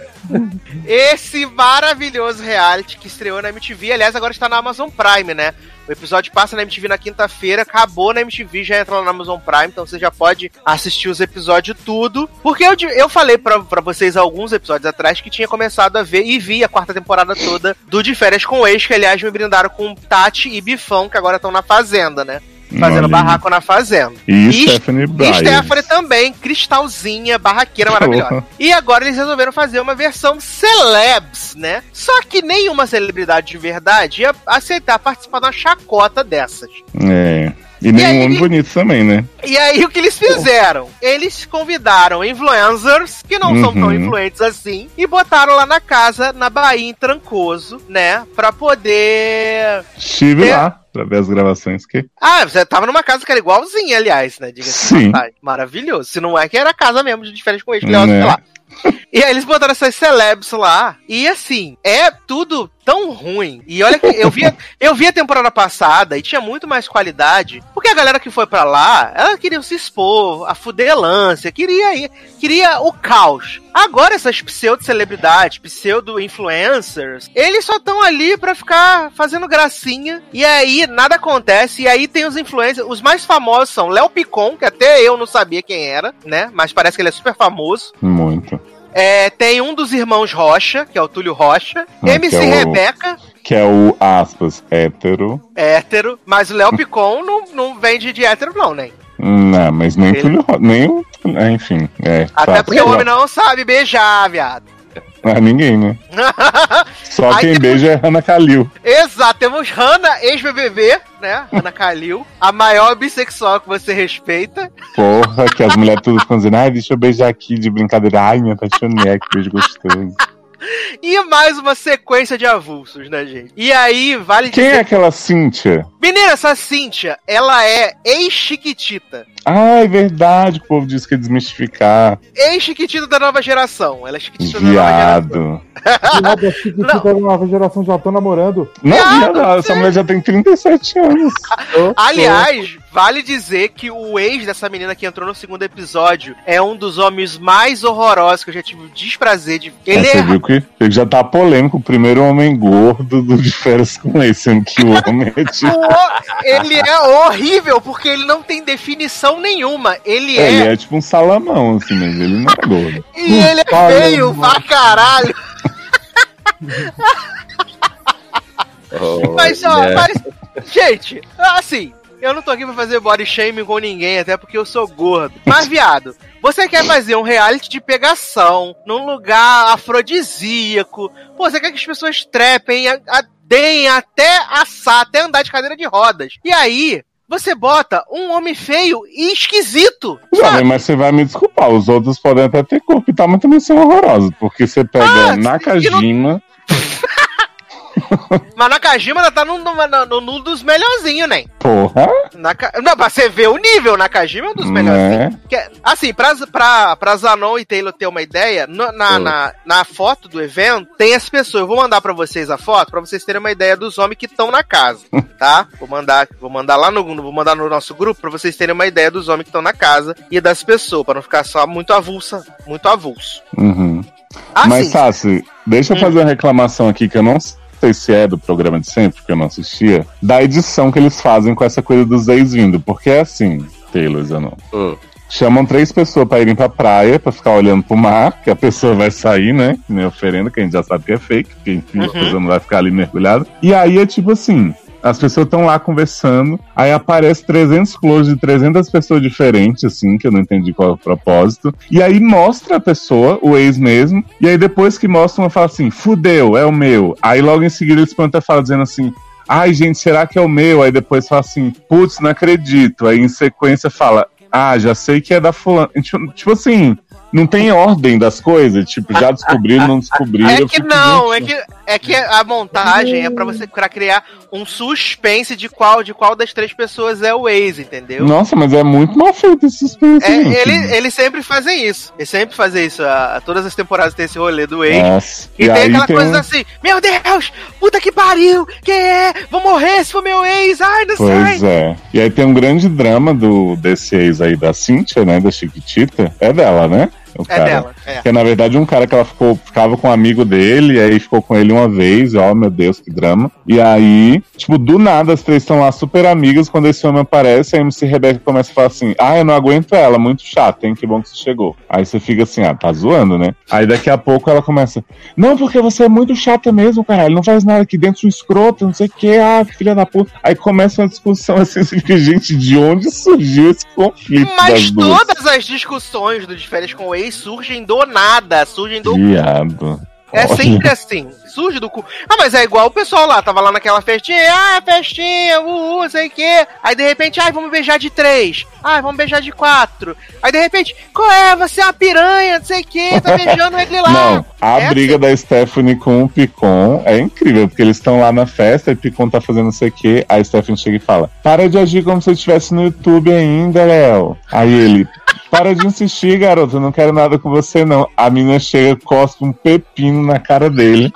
Esse maravilhoso reality que estreou na MTV, aliás, agora está na Amazon Prime, né? O episódio passa na MTV na quinta-feira, acabou na MTV, já entra lá na Amazon Prime, então você já pode assistir os episódios tudo. Porque eu, eu falei pra vocês alguns episódios atrás que tinha começado a ver e vi a quarta temporada toda do De Férias com o Ex, que aliás me brindaram com Tati e Bifão, que agora estão na Fazenda, né? Fazendo barraco na fazenda. E, E- Stephanie E Bryant. Stephanie também, cristalzinha, barraqueira maravilhosa. E agora eles resolveram fazer uma versão celebs, né? Só que nenhuma celebridade de verdade ia aceitar participar de uma chacota dessas. É. E nenhum aí- homem bonito também, né? E aí o que eles fizeram? Eles convidaram influencers, que não são tão Uhum. influentes assim, e botaram lá na casa, na Bahia, em Trancoso, né? Pra poder. Estive É. lá pra ver as gravações que. Ah, você tava numa casa que era igualzinha, aliás, né? Diga-se de Sim. Maravilhoso. Se não é que era casa mesmo, de diferente com legal, Né? sei lá. E aí eles botaram essas celebs lá. E assim, é tudo tão ruim. E olha que eu vi, eu vi a temporada passada e tinha muito mais qualidade. Porque a galera que foi pra lá, ela queria se expor, a fudelância, queria ir, queria o caos. Agora essas pseudo-celebridades, pseudo-influencers, eles só estão ali pra ficar fazendo gracinha. E aí nada acontece. E aí tem os influencers. Os mais famosos são Léo Picon, que até eu não sabia quem era, né? Mas parece que ele é super famoso. Muito. É, tem um dos irmãos Rocha, que é o Túlio Rocha. Ah, MC é o- Rebeca, Que é o aspas hétero. hétero. Mas o Léo Picon não, não vende de hétero, não, né? Não, mas nem Ele- Túlio Ro- nem o. Enfim, é. Até tá, porque o homem não sabe beijar, viado. Ah, ninguém, né? Só Aí quem temos- beija é Ana Kalil. Exato, temos Hannah, ex-BBB, né? Hannah Kalil, a maior bissexual que você respeita. Porra, que as mulheres tudo ficam dizendo, ai, deixa eu beijar aqui de brincadeira. Ai, me apaixonei, que beijo gostoso. E mais uma sequência de avulsos, né, gente? E aí, vale Quem é dizer... aquela Cíntia? Menina, essa Cíntia, ela é ex-chiquitita. Ah, é verdade, que o povo disse que ia desmistificar. Ex-chiquitita da nova geração. Ela é chiquitita da nova geração. Viado. Que nada chiquitita da nova geração já estão namorando. Não, Viado, viado, essa mulher já tem 37 anos. Aliás, vale dizer que o ex dessa menina que entrou no segundo episódio é um dos homens mais horrorosos que eu já tive o desprazer de. Ele Você é. viu que ele já tá polêmico, o primeiro homem gordo do de férias com ele, sendo que o homem é tipo. o- Ele é horrível, porque ele não tem definição nenhuma. Ele é. Ele é tipo um salamão, assim, mas ele não é gordo. E ele é feio pra caralho. Mas, ó, Olha. mas. Gente, assim. Eu não tô aqui pra fazer body shaming com ninguém, até porque eu sou gordo. Mas, viado, você quer fazer um reality de pegação, num lugar afrodisíaco. Pô, você quer que as pessoas trepem, a- a- deem até assar, até andar de cadeira de rodas. E aí, você bota um homem feio e esquisito. Jovem, mas você vai me desculpar, os outros podem até ter corpo e tal, mas também são horrorosos, porque você pega Ah, Nakajima, Mas Nakajima ainda tá no, no, no dos melhorzinhos, né? porra, Naka... Não, pra você ver o nível, Nakajima é um dos melhorzinhos. né? Que é- assim, pra, pra, pra Zanon e Taylor ter uma ideia, na, Hum. na, na foto do evento, tem as pessoas. Eu vou mandar pra vocês a foto, pra vocês terem uma ideia dos homens que estão na casa, tá? Vou mandar, vou mandar lá no, vou mandar no nosso grupo pra vocês terem uma ideia dos homens que estão na casa e das pessoas, pra não ficar só muito avulsa, muito avulso. Uhum. Assim, Mas, Sassi, deixa eu Hum. fazer uma reclamação aqui que eu não sei se é do programa de sempre, porque eu não assistia, da edição que eles fazem com essa coisa dos ex vindo. Porque é assim, Taylor Zanon. Hum. Chamam três pessoas pra irem pra praia, pra ficar olhando pro mar, que a pessoa vai sair, né? Que nem oferenda, que a gente já sabe que é fake, que enfim, a Uhum. pessoa não vai ficar ali mergulhada. E aí é tipo assim. As pessoas estão lá conversando, aí aparece 300 closes de 300 pessoas diferentes, assim, que eu não entendi qual é o propósito. E aí mostra a pessoa, o ex mesmo, e aí depois que mostra, uma fala assim, fudeu, é o meu. Aí logo em seguida eles plantam fala dizendo assim, ai gente, será que é o meu? Aí depois fala assim, putz, não acredito. Aí em sequência fala, ah, já sei que é da fulana. Tipo, tipo assim, não tem ordem das coisas, tipo, já descobriram, não descobriram. É que não, é que, é que a montagem é pra você pra criar um suspense de qual, de qual das três pessoas é o ex, entendeu? Nossa, mas é muito mal feito esse suspense. É, gente. ele, eles sempre fazem isso. Eles sempre fazem isso. A, a- todas as temporadas tem esse rolê do ex. Nossa. E, tem aí aquela tem coisa assim, meu Deus, puta que pariu, quem é? Vou morrer se for meu ex, ai, não Pois sei. é. E aí tem um grande drama do, desse ex aí da Cíntia, né? Da Chiquitita. É dela, né? O É cara. dela, é. Que é, na verdade, um cara que ela ficou, ficava com um amigo dele, e aí ficou com ele uma vez, ó, meu Deus, que drama. E aí, tipo, do nada, as três estão lá super amigas, quando esse homem aparece, a MC Rebeca começa a falar assim, ah, eu não aguento ela, muito chata, hein, que bom que você chegou. Aí você fica assim, ah, tá zoando, né? Aí daqui a pouco ela começa, não, porque você é muito chata mesmo, caralho, não faz nada aqui dentro, um escroto, não sei o que, ah, que filha da puta. Aí começa uma discussão assim, você fica, gente, de onde surgiu esse conflito Mas das duas? todas as discussões do de férias com o ex surgem do nada, surgem do Viado. É sempre assim, surge do cu. Ah, mas é igual o pessoal lá, tava lá naquela festinha, ah, festinha, uh, uh, sei o quê. Aí de repente, ai, vamos beijar de três. Ai, vamos beijar de quatro. Aí de repente, qual é? Você é uma piranha, não sei o quê, tá beijando ele lá. Não, a É briga da Stephanie com o Picon é incrível, porque eles estão lá na festa e o Picon tá fazendo não sei o que, aí a Stephanie chega e fala: Para de agir como se eu estivesse no YouTube ainda, Léo. Aí ele. Para de insistir, garoto, eu não quero nada com você, não. A menina chega, cospe um pepino na cara dele.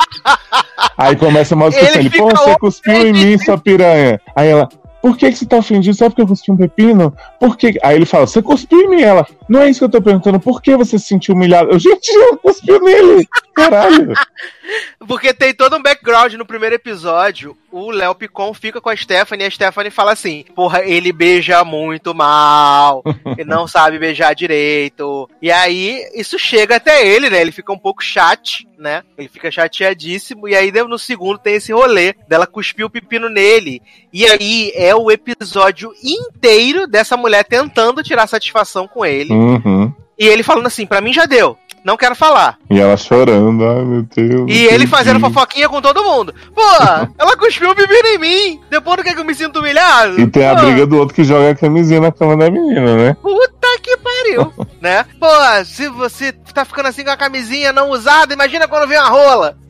Aí começa uma discussão. Ele Ele, pô, você cuspiu em mim, sua piranha. Aí ela, por que, que você tá ofendido? Só porque eu cuspi um pepino? Por que? Aí ele fala, você cuspiu em mim? Ela, não é isso que eu tô perguntando, por que você se sentiu humilhado? Eu, gente, eu cuspiu nele! Caralho! Porque tem todo um background no primeiro episódio. O Léo Picon fica com a Stephanie e a Stephanie fala assim: Porra, ele beija muito mal, ele não sabe beijar direito. E aí, isso chega até ele, né? Ele fica um pouco chat, né? Ele fica chateadíssimo. E aí, no segundo, tem esse rolê dela cuspir o pepino nele. E aí é o episódio inteiro dessa mulher tentando tirar satisfação com ele. Uhum. E ele falando assim: Pra mim já deu, não quero falar. E ela chorando, ai meu Deus. E ele fazendo fofoquinha com todo mundo. Pô, ela cuspiu o bebê em mim. Depois do que eu me sinto humilhado. E tem a Pô, briga do outro que joga a camisinha na cama da menina, né? Puta pariu, né? Pô, se você tá ficando assim com a camisinha não usada, imagina quando vem uma rola.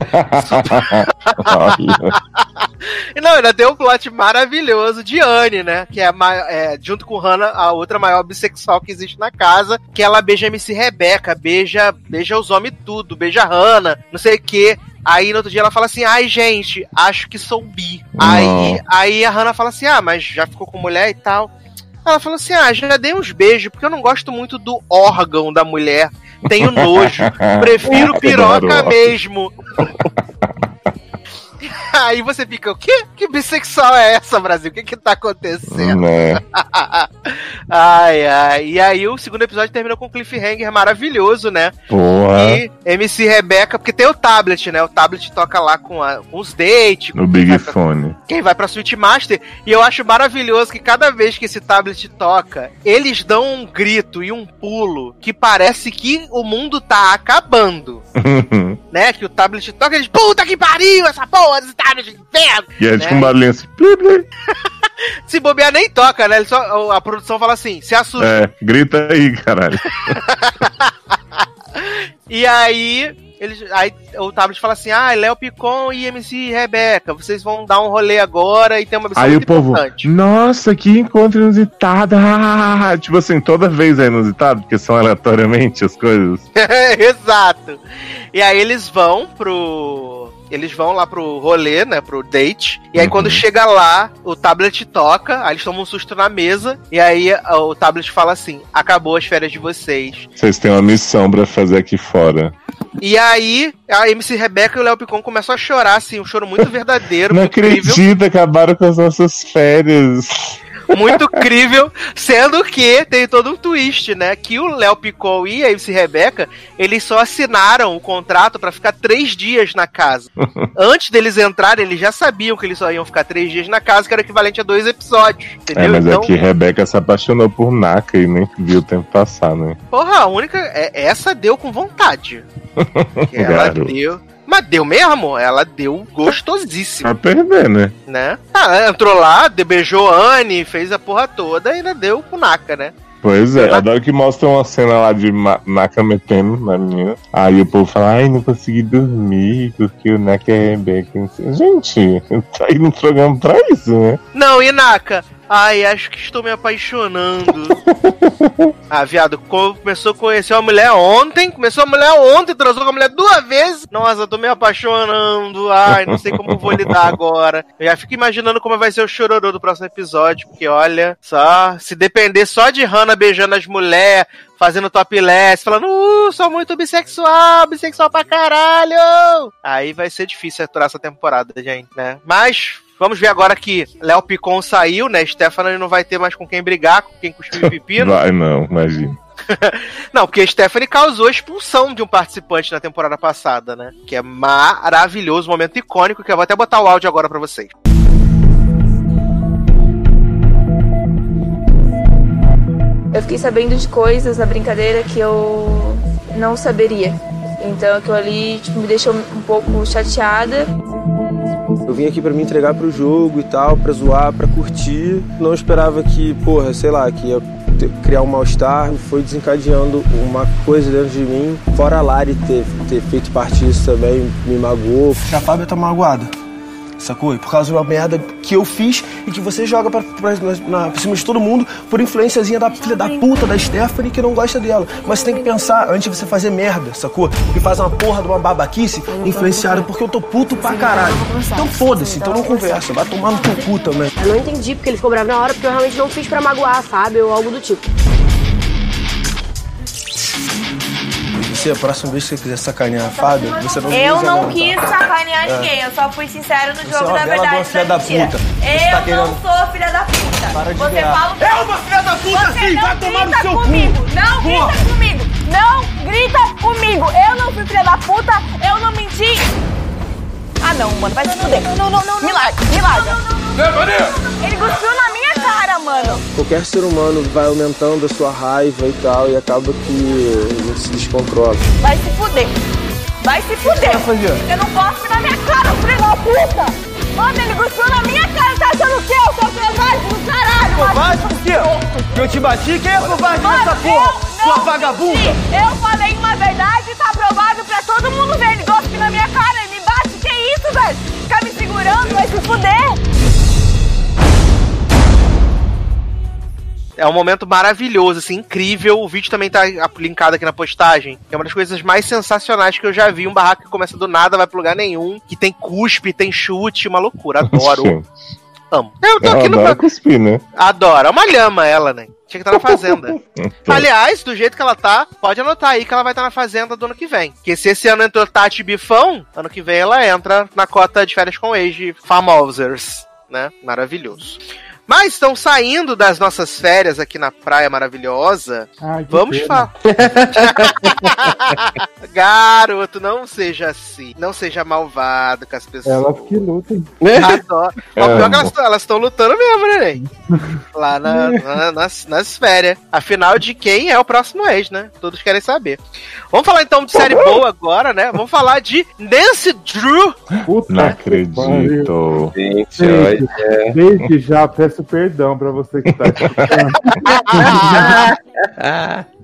E não, ainda tem um plot maravilhoso de Anne, né? Que é, é, junto com Hannah, a outra maior bissexual que existe na casa. Que ela beija MC Rebeca, beija, beija os homens tudo, beija Hannah, não sei o quê. Aí no outro dia ela fala assim: ai, gente, acho que sou bi. Aí, aí a Hannah fala assim: ah, mas já ficou com mulher e tal. Ela falou assim: ah, já dei uns beijos, porque eu não gosto muito do órgão da mulher. Tenho nojo. Prefiro piroca mesmo. Aí você fica, o quê? Que bissexual é essa, Brasil? O que que tá acontecendo? Né? ai, ai. E aí o segundo episódio terminou com um cliffhanger maravilhoso, né? Porra. E MC Rebeca, porque tem o tablet, né? O tablet toca lá com, a- com os dates, No Big Fone. quem vai pra Switch Master. E eu acho maravilhoso que cada vez que esse tablet toca, eles dão um grito e um pulo que parece que o mundo tá acabando. Né? Que o tablet toca e eles, puta que pariu, essa porra desse tablet de inferno. e é Né? tipo um barulhinho assim. Se bobear, nem toca, né? Ele só, a produção fala assim, se assusta. É, grita aí, caralho. E aí, eles, aí o tablet fala assim: ah, Léo Picon e MC Rebeca, vocês vão dar um rolê agora e tem uma missão Aí o povo, importante. nossa, que encontro inusitado. ah!" Tipo assim, toda vez é inusitado, porque são aleatoriamente as coisas. Exato. E aí eles vão pro. Eles vão lá pro rolê, né? Pro date. E aí Uhum. quando chega lá, o tablet toca, aí eles tomam um susto na mesa. E aí a- o tablet fala assim: acabou as férias de vocês. Vocês têm uma missão pra fazer aqui fora. E aí a MC Rebeca e o Léo Picon começam a chorar, assim, um choro muito verdadeiro, Não muito incrível. acredito, acabaram com as nossas férias. Muito crível, sendo que tem todo um twist, né? Que o Léo Picol e a MC Rebeca, eles só assinaram o contrato pra ficar três dias na casa. Antes deles entrarem, eles já sabiam que eles só iam ficar três dias na casa, que era equivalente a dois episódios, É, entendeu? mas então, aqui Rebeca se apaixonou por Naka e nem viu o tempo passar, né? porra, a única. é- essa deu com vontade. Que ela deu. Mas deu mesmo? Ela deu gostosíssimo, Pra perder, né? né? Ah, ela entrou lá, beijou a Anne, fez a porra toda e ainda deu com naca, né? Pois é, adoro que mostra uma cena lá de Naka metendo na menina. Aí o povo fala, ai, não consegui dormir, porque o Naka é Rebeca. Gente, tá aí no programa pra isso, né? Não, e Naka, Ai, acho que estou me apaixonando. ah, viado, co- começou a conhecer uma mulher ontem, começou a mulher ontem, transou com a mulher duas vezes. Nossa, eu tô me apaixonando. Ai, não sei como vou lidar agora. Eu já fico imaginando como vai ser o chororô do próximo episódio, porque olha, só se depender só de Hannah beijando as mulheres, fazendo topless, falando, uh, sou muito bissexual, bissexual pra caralho. Aí vai ser difícil aturar essa temporada, gente, né? Mas vamos ver agora que Léo Picon saiu, né? Stephanie não vai ter mais com quem brigar, com quem cuspir pepino. Vai não, imagina. Não, porque a Stephanie causou a expulsão de um participante na temporada passada, né? Que é maravilhoso, um momento icônico, que eu vou até botar o áudio agora pra vocês. Eu fiquei sabendo de coisas na brincadeira que eu não saberia. Então aquilo ali tipo, me deixou um pouco chateada. Eu vim aqui pra me entregar pro jogo e tal, pra zoar, pra curtir. Não esperava que, porra, sei lá, que ia criar um mal-estar. Foi desencadeando uma coisa dentro de mim. Fora a Lari ter, ter feito parte disso também, me magoou. A Fábio tá magoada. Sacou? E por causa de uma merda que eu fiz e que você joga pra, pra, na, por cima de todo mundo por influenciazinha da filha da puta da Stephanie que não gosta dela. Mas você tem que pensar antes de você fazer merda, sacou? E faz uma porra de uma babaquice influenciada porque eu tô puto pra caralho. Então foda-se, então não conversa, vai tomar no teu cu também. Eu não entendi porque ele ficou bravo na hora, porque eu realmente não fiz pra magoar Fábio ou algo do tipo. Você, a próxima vez que você quiser sacanear a Fábio, você não Eu usa não tá? quis sacanear É. ninguém, eu só fui sincero no Você jogo é da verdade filha da puta. Você Eu tá não querendo- sou filha da puta. Para de Você ganhar. fala É uma filha da puta, Você sim! não Vai tomar no grita seu cu! comigo. Não Porra. grita comigo. Não grita comigo. Eu não fui filha da puta, eu não menti. Ah não, mano, vai se fuder. Não, não, não, Me larga, me larga. Ele cuspiu na minha cara, mano. Qualquer ser humano vai aumentando a sua raiva e tal, e acaba que gente se descontrola. Vai se fuder. Vai se fuder. Eu não gosto na minha cara, filho da puta. Mano, ele cuspiu na minha cara, tá achando o quê? Eu sou covarde do caralho. Covarde por quê? Que eu te bati? Quem é covarde Mano, nessa porra? eu Sua não vagabunda! Eu falei uma verdade, tá provado pra todo mundo ver. Ele cospe na minha cara, isso, velho? Ficar me segurando, vai se fuder. É um momento maravilhoso, assim, incrível. O vídeo também tá linkado aqui na postagem. É uma das coisas mais sensacionais que eu já vi. Um barraco que começa do nada, vai pro lugar nenhum. Que tem cuspe, tem chute, uma loucura. Adoro. Amo. Eu tô Ela aqui no. adora cuspir, né? Adoro. É uma lhama ela, né? Tinha que estar na fazenda. Aliás, do jeito que ela tá, pode anotar aí que ela vai estar na fazenda do ano que vem. Que se esse ano entrou Tati Bifão, ano que vem ela entra na cota de férias com de Famosers, né? Maravilhoso. Mas estão saindo das nossas férias aqui na praia maravilhosa. Ai, que Vamos falar. Garoto, não seja assim. Não seja malvado com as pessoas. Elas que lutem. Adoro. Ó, É, pior que elas tão- elas estão lutando mesmo, né, Lá na- na- nas, nas férias. Afinal, de quem é o próximo ex, né? Todos querem saber. Vamos falar então de série boa agora, né? Vamos falar de Nancy Drew. Puta Não acredito. Gente, Gente, olha. desde já peço perdão pra você que tá escutando.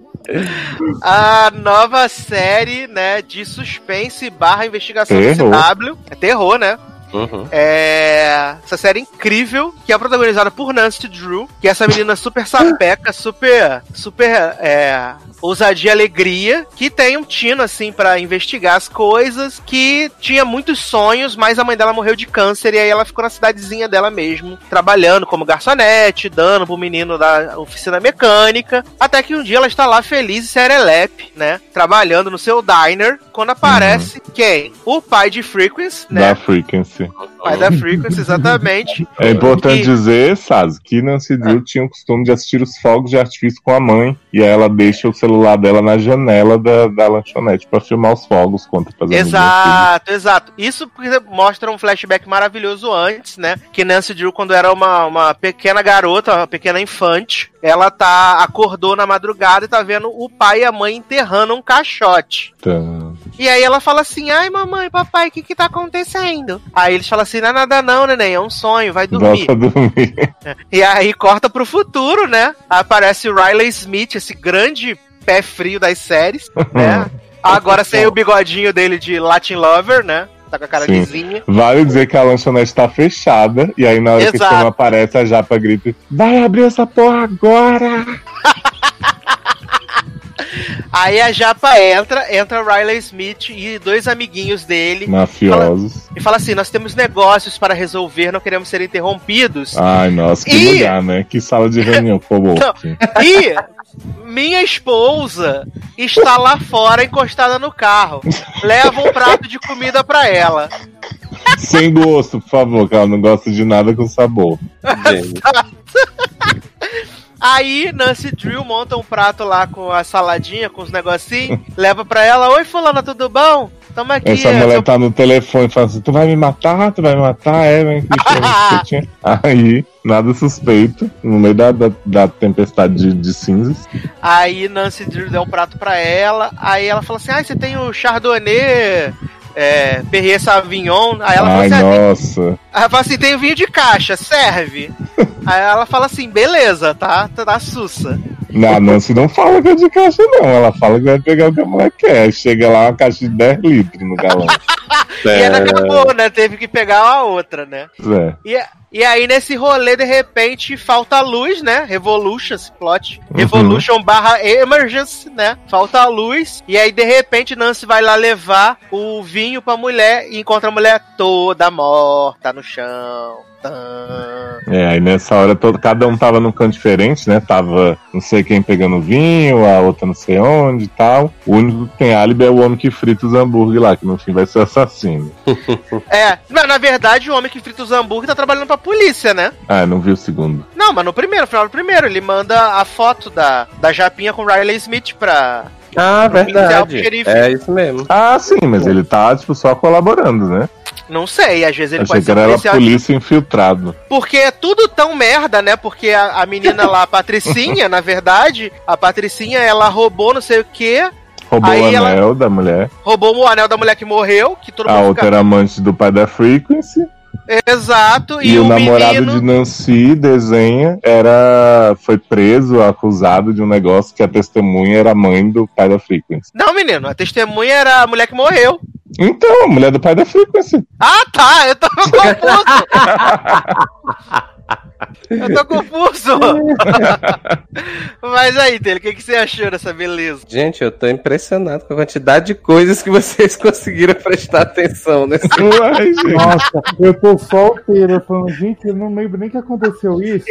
A nova série, né, de suspense barra investigação Terror. do CW. É terror, né? Uhum. É. Essa série incrível, que é protagonizada por Nancy Drew, que é essa menina super sapeca, super. super. É. Ousadia e alegria, que tem um tino, assim, pra investigar as coisas, que tinha muitos sonhos, mas a mãe dela morreu de câncer e aí ela ficou na cidadezinha dela mesmo, trabalhando como garçonete, dando pro menino da oficina mecânica, até que um dia ela está lá feliz e serelepe, né? Trabalhando no seu diner, quando aparece quem? O pai de Frequency, né? Da Frequency. Pai da Frequency, exatamente. É importante E- dizer, Saz, que Nancy Drew tinha o costume de assistir os fogos de artifício com a mãe. E aí ela deixa o celular dela na janela da, da lanchonete pra filmar os fogos contra as Exato, exato. Isso mostra um flashback maravilhoso antes, né? Que Nancy Drew, quando era uma, uma pequena garota, uma pequena infante, ela tá acordou na madrugada e tá vendo o pai e a mãe enterrando um caixote. filhos. E aí ela fala assim: ai, mamãe, papai, o que que tá acontecendo? Aí eles falam assim: não é nada não, neném, é um sonho, vai dormir. dormir. E aí corta pro futuro, né? Aparece o Riley Smith, esse grande pé frio das séries, né? Agora sem o bigodinho dele de Latin Lover, né? Tá com a cara Sim. lisinha. Vale dizer que a lanchonete tá fechada, e aí na hora que o Exato. Aparece, a japa grita: Vai abrir essa porra agora! Aí a japa entra, entra Riley Smith e dois amiguinhos dele. Mafiosos. E fala assim: Nós temos negócios para resolver, não queremos ser interrompidos. Ai, nossa, que E- lugar, né? Que sala de reunião, por favor. E minha esposa está lá fora encostada no carro. Leva um prato de comida pra ela. Sem gosto, por favor, que ela não gosta de nada com sabor. Aí Nancy Drew monta um prato lá com a saladinha, com os negocinhos, leva pra ela: Oi, Fulana, tudo bom? Tamo aqui. Essa é, mulher seu- tá no telefone falando assim: Tu vai me matar? Tu vai me matar? É, vem. Aí, nada suspeito, no meio da, da, da tempestade de, de cinzas. Aí Nancy Drew deu um prato pra ela. Aí ela fala assim: Ah, você tem o Chardonnay. É, Perrier Sauvignon. Aí ela Ai, fala assim: ah, nossa. Aí ela fala assim: tem vinho de caixa, serve. Aí ela fala assim: beleza, tá? Tá, tá sussa. Não, a Nancy não fala que é de caixa, não. Ela fala que vai pegar o que a mulher quer. Chega lá uma caixa de 10 litros no galão. E ela acabou, né? Teve que pegar a outra, né? É. E, e aí, nesse rolê, de repente, falta luz, né? Revolution, esse plot. Uhum. Revolution barra emergency, né? Falta luz. E aí, de repente, Nancy vai lá levar o vinho pra mulher e encontra a mulher toda morta no chão. Tã. É, aí nessa hora todo, cada um tava num canto diferente, né? Tava não sei quem pegando vinho, a outra não sei onde e tal. O único que tem álibi é o homem que frita os hambúrguer lá, que no fim vai ser o assassino. É, mas na verdade, o homem que frita os hambúrguer tá trabalhando pra polícia, né? Ah, não vi o segundo. Não, mas no primeiro, no final do primeiro, ele manda a foto da, da Japinha com Riley Smith pra. Ah, verdade. xerife. É isso mesmo. Ah, sim, mas ele tá, tipo, só colaborando, né? Não sei, às vezes ele Achei pode que ser era policial. polícia infiltrado. Porque é tudo tão merda, né? Porque a, a menina lá, a Patricinha, na verdade, a Patricinha, ela roubou não sei o quê, Roubou Aí o anel da mulher. roubou o anel da mulher que morreu, que todo A outra era amante do pai da Frequency. Exato, e, E, o o namorado menino... de Nancy, desenha, era foi preso, acusado de um negócio que a testemunha era mãe do pai da Frequency. Não, menino, a testemunha era a mulher que morreu. Então, a mulher do pai da Frequency. Ah, tá, eu tô confuso. eu tô confuso. Mas aí, Taylor, o que, que você achou dessa beleza? Gente, eu tô impressionado com a quantidade de coisas que vocês conseguiram prestar atenção nesse Uai, gente. Nossa, eu tô só o Taylor falando, gente, eu não lembro nem que aconteceu isso.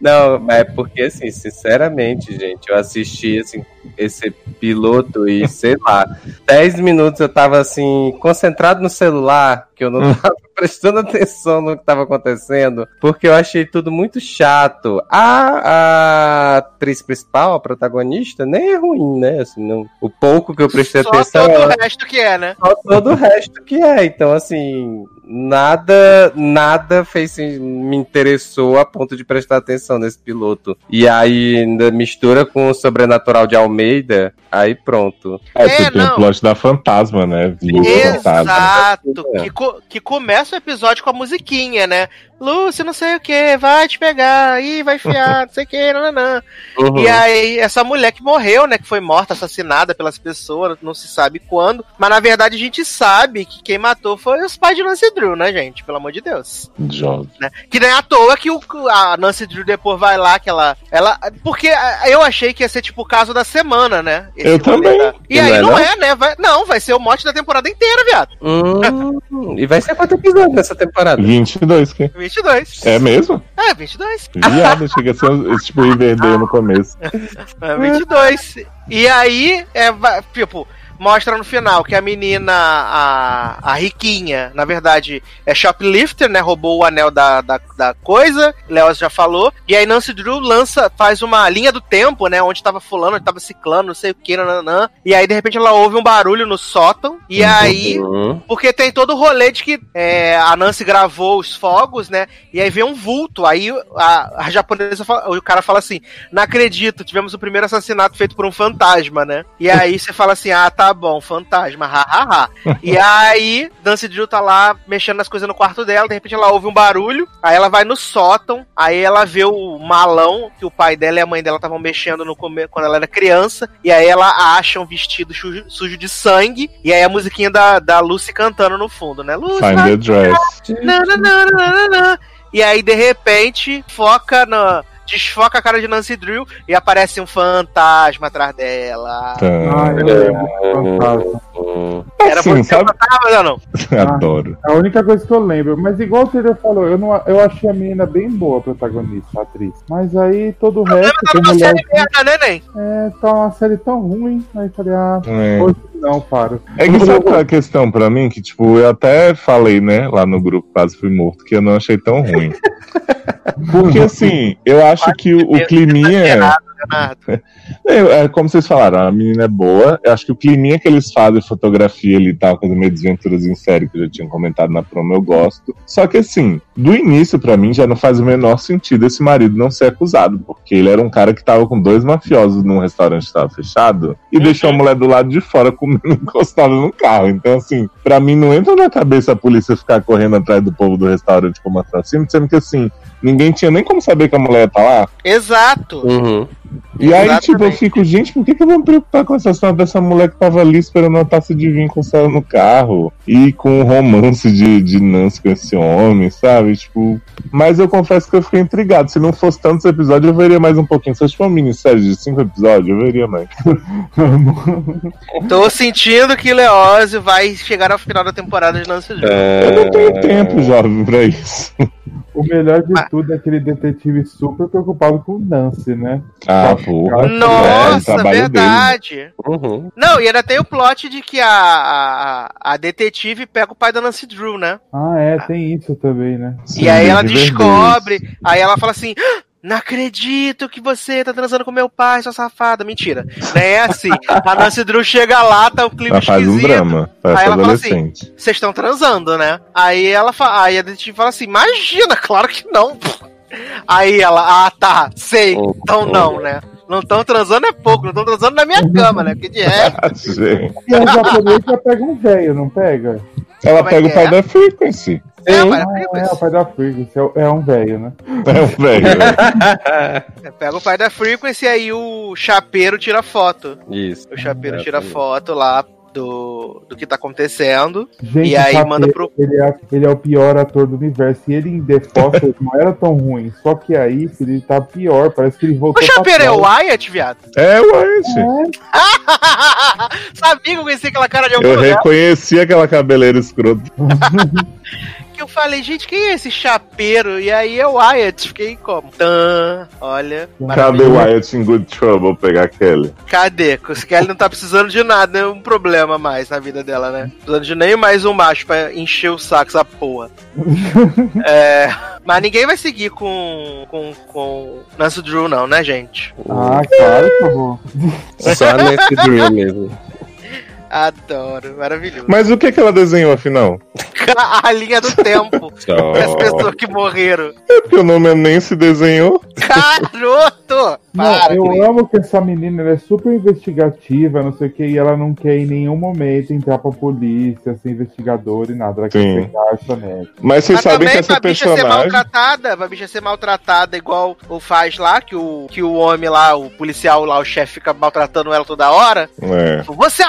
Não, é porque, assim, sinceramente, gente, eu assisti, assim, esse piloto e, sei lá, 10 minutos eu tava, assim, concentrado no celular, que eu não tava prestando atenção no que tava acontecendo, porque eu achei tudo muito chato. A, a atriz principal, a protagonista, nem é ruim, né? Assim, não, o pouco que eu prestei Só atenção... todo ela- o resto que é, né? só todo o resto que é. Então, assim, nada, nada fez me interessou a ponto de prestar atenção nesse piloto. E aí ainda mistura com o sobrenatural de Almeida, aí pronto. É, É, tem não. o plot da fantasma, né? Luz fantasma. Exato, É. que, co- que começa o episódio com a musiquinha, né? Lúcio, não sei o que, vai te pegar, ih, vai enfiar, não sei o que, nananã. Uhum. E aí, essa mulher que morreu, né, que foi morta, assassinada pelas pessoas, não se sabe quando, mas na verdade a gente sabe que quem matou foi os pais de Nancy Drew, né, gente? Pelo amor de Deus. Jovem. né? Que nem à toa que o, a Nancy Drew depois vai lá, que ela, ela. Porque eu achei que ia ser tipo o caso da semana, né? Eu também. E E aí não é, não não? é, né? Vai- não, vai ser o mote da temporada inteira, viado. Hum, e vai ser quanto episódio nessa temporada? 22, que? 22. É mesmo? É, 22. Viado, chega a ser tipo Riverdale no começo. É 22. E aí, é, tipo, mostra no final que a menina, a, a riquinha, na verdade, é shoplifter, né? Roubou o anel da, da, da coisa, Léo já falou. E aí Nancy Drew lança, faz uma linha do tempo, né? Onde tava fulano, onde tava ciclano, não sei o que, nananã. E aí, de repente, ela ouve um barulho no sótão. E aí, Uhum. porque tem todo o rolê de que é, a Nancy gravou os fogos, né? E aí vem um vulto. Aí a, a japonesa, fala- o cara fala assim: Não acredito, tivemos o primeiro assassinato feito por um fantasma, né? E aí você fala assim: Ah, tá Tá bom, fantasma, hahaha. e aí, Nancy Drew tá lá mexendo nas coisas no quarto dela, de repente ela ouve um barulho, aí ela vai no sótão, aí ela vê o malão que o pai dela e a mãe dela estavam mexendo no quando ela era criança, e aí ela acha um vestido sujo, sujo de sangue, e aí a musiquinha da, da Lucy cantando no fundo, né? Lucy, Find the dress. na, na, na, na, na, na. E aí, de repente, foca na. Desfoca a cara de Nancy Drew e aparece um fantasma atrás dela. Tá. Ah, eu lembro fantasma. Era Assim, você sabe? que fantasma, não? Adoro. A única coisa que eu lembro, mas igual o Taylor falou, eu, não, eu achei a menina bem boa, a protagonista, a atriz. Mas aí todo o resto, Tá mulher série merda, né, Nen? é, tá uma série tão ruim, aí falei, ah, É. hoje não, paro. É que sabe qual é a questão pra mim? Que, tipo, eu até falei, né, lá no grupo Quase Fui Morto, que eu não achei tão ruim. Porque, assim, eu acho que o, o climinha. Leonardo. É, é como vocês falaram, a menina é boa. Eu acho que o climinha que eles fazem, fotografia ali e tal, coisa meio desventuras em série, que eu já tinha comentado na promo, eu gosto. Só que assim, do início, pra mim, já não faz o menor sentido esse marido não ser acusado, porque ele era um cara que tava com dois mafiosos num restaurante que tava fechado e deixou a mulher do lado de fora comendo encostada no carro. Então, assim, pra mim não entra na cabeça a polícia ficar correndo atrás do povo do restaurante como assassino, sendo que assim, ninguém tinha nem como saber que a mulher tá lá. Exato. Uhum. E aí, Exatamente. tipo, eu fico, gente, por que, que eu vou me preocupar com essa história dessa mulher que tava ali esperando uma taça de vinho com o céu no carro? E com o romance de, de Nancy com esse homem, sabe? Tipo. Mas eu confesso que eu fiquei intrigado. Se não fosse tantos episódios, eu veria mais um pouquinho. Se fosse uma minissérie de cinco episódios, eu veria mais. Tô sentindo que Leózio vai chegar ao final da temporada de Nancy Drew. Eu não tenho tempo, jovem, pra isso. O melhor de tudo é aquele detetive super preocupado com Nancy, né? Ah, porra. É, o Nossa, trabalho verdade. Uhum. Não, e ainda tem o plot de que a, a, a detetive pega o pai da Nancy Drew, né? Ah, é, tem isso também, né? e aí ela descobre, aí ela fala assim. "Ah, Não acredito que você tá transando com meu pai, sua safada. Mentira. Não é assim. A Nancy Drew chega lá, tá o clima Ela faz um esquisito. drama. Parece Aí ela fala assim. Vocês estão transando, né? Aí ela fala, aí a detetive fala assim: Imagina, claro que não. Aí ela, ah tá, sei. Então não, né? Não estão transando é pouco, não estão transando na minha cama, né? Porque de resto. Gente. E a japonesa já pega um velho, não pega? Ela Como é pega o que pai é? da Frequency. É, Ah, mas é, o pai da Frequency, é, é um velho, né? É um velho. É, Pega o pai da Frequency e aí o chapeiro tira foto. Isso. O chapeiro É, tira foto lá do, do que tá acontecendo. Gente, E aí o manda pro- ele, é, ele é o pior ator do universo. E ele em The Foster não era tão ruim. Só que aí ele tá pior. Parece que ele O voltou chapeiro é o. Wyatt, viado? É, ué, gente. Sabia que eu conhecia aquela cara de algum Eu lugar? reconheci aquela cabeleira escrota. Eu falei, gente, quem é esse chapeiro? E aí é o Wyatt. Fiquei como? Tã, olha. Cadê o Wyatt in good trouble pegar Kelly? Cadê? Porque Kelly não tá precisando de nada, nenhum problema mais na vida dela, né? Precisando de nem mais um macho pra encher o saco essa porra. é, mas ninguém vai seguir com, com, com Nancy Drew, não, né, gente? Ah, claro que eu vou. Só nesse Drew mesmo. Adoro, maravilhoso. Mas o que, que ela desenhou afinal? A linha do tempo. As pessoas que morreram. É porque o nome é nem se desenhou. Garoto! Não, Para, eu Cris. amo que essa menina ela é super investigativa, não sei o que, e ela não quer em nenhum momento entrar pra polícia, ser investigadora e nada. Ela Sim. quer pegar garçonete. Mas vocês Mas sabem também que essa pra bicha ser personagem. maltratada, pra bicha ser maltratada igual o faz lá, que o, que o homem lá, o policial lá, o chefe fica maltratando ela toda hora. É. Você é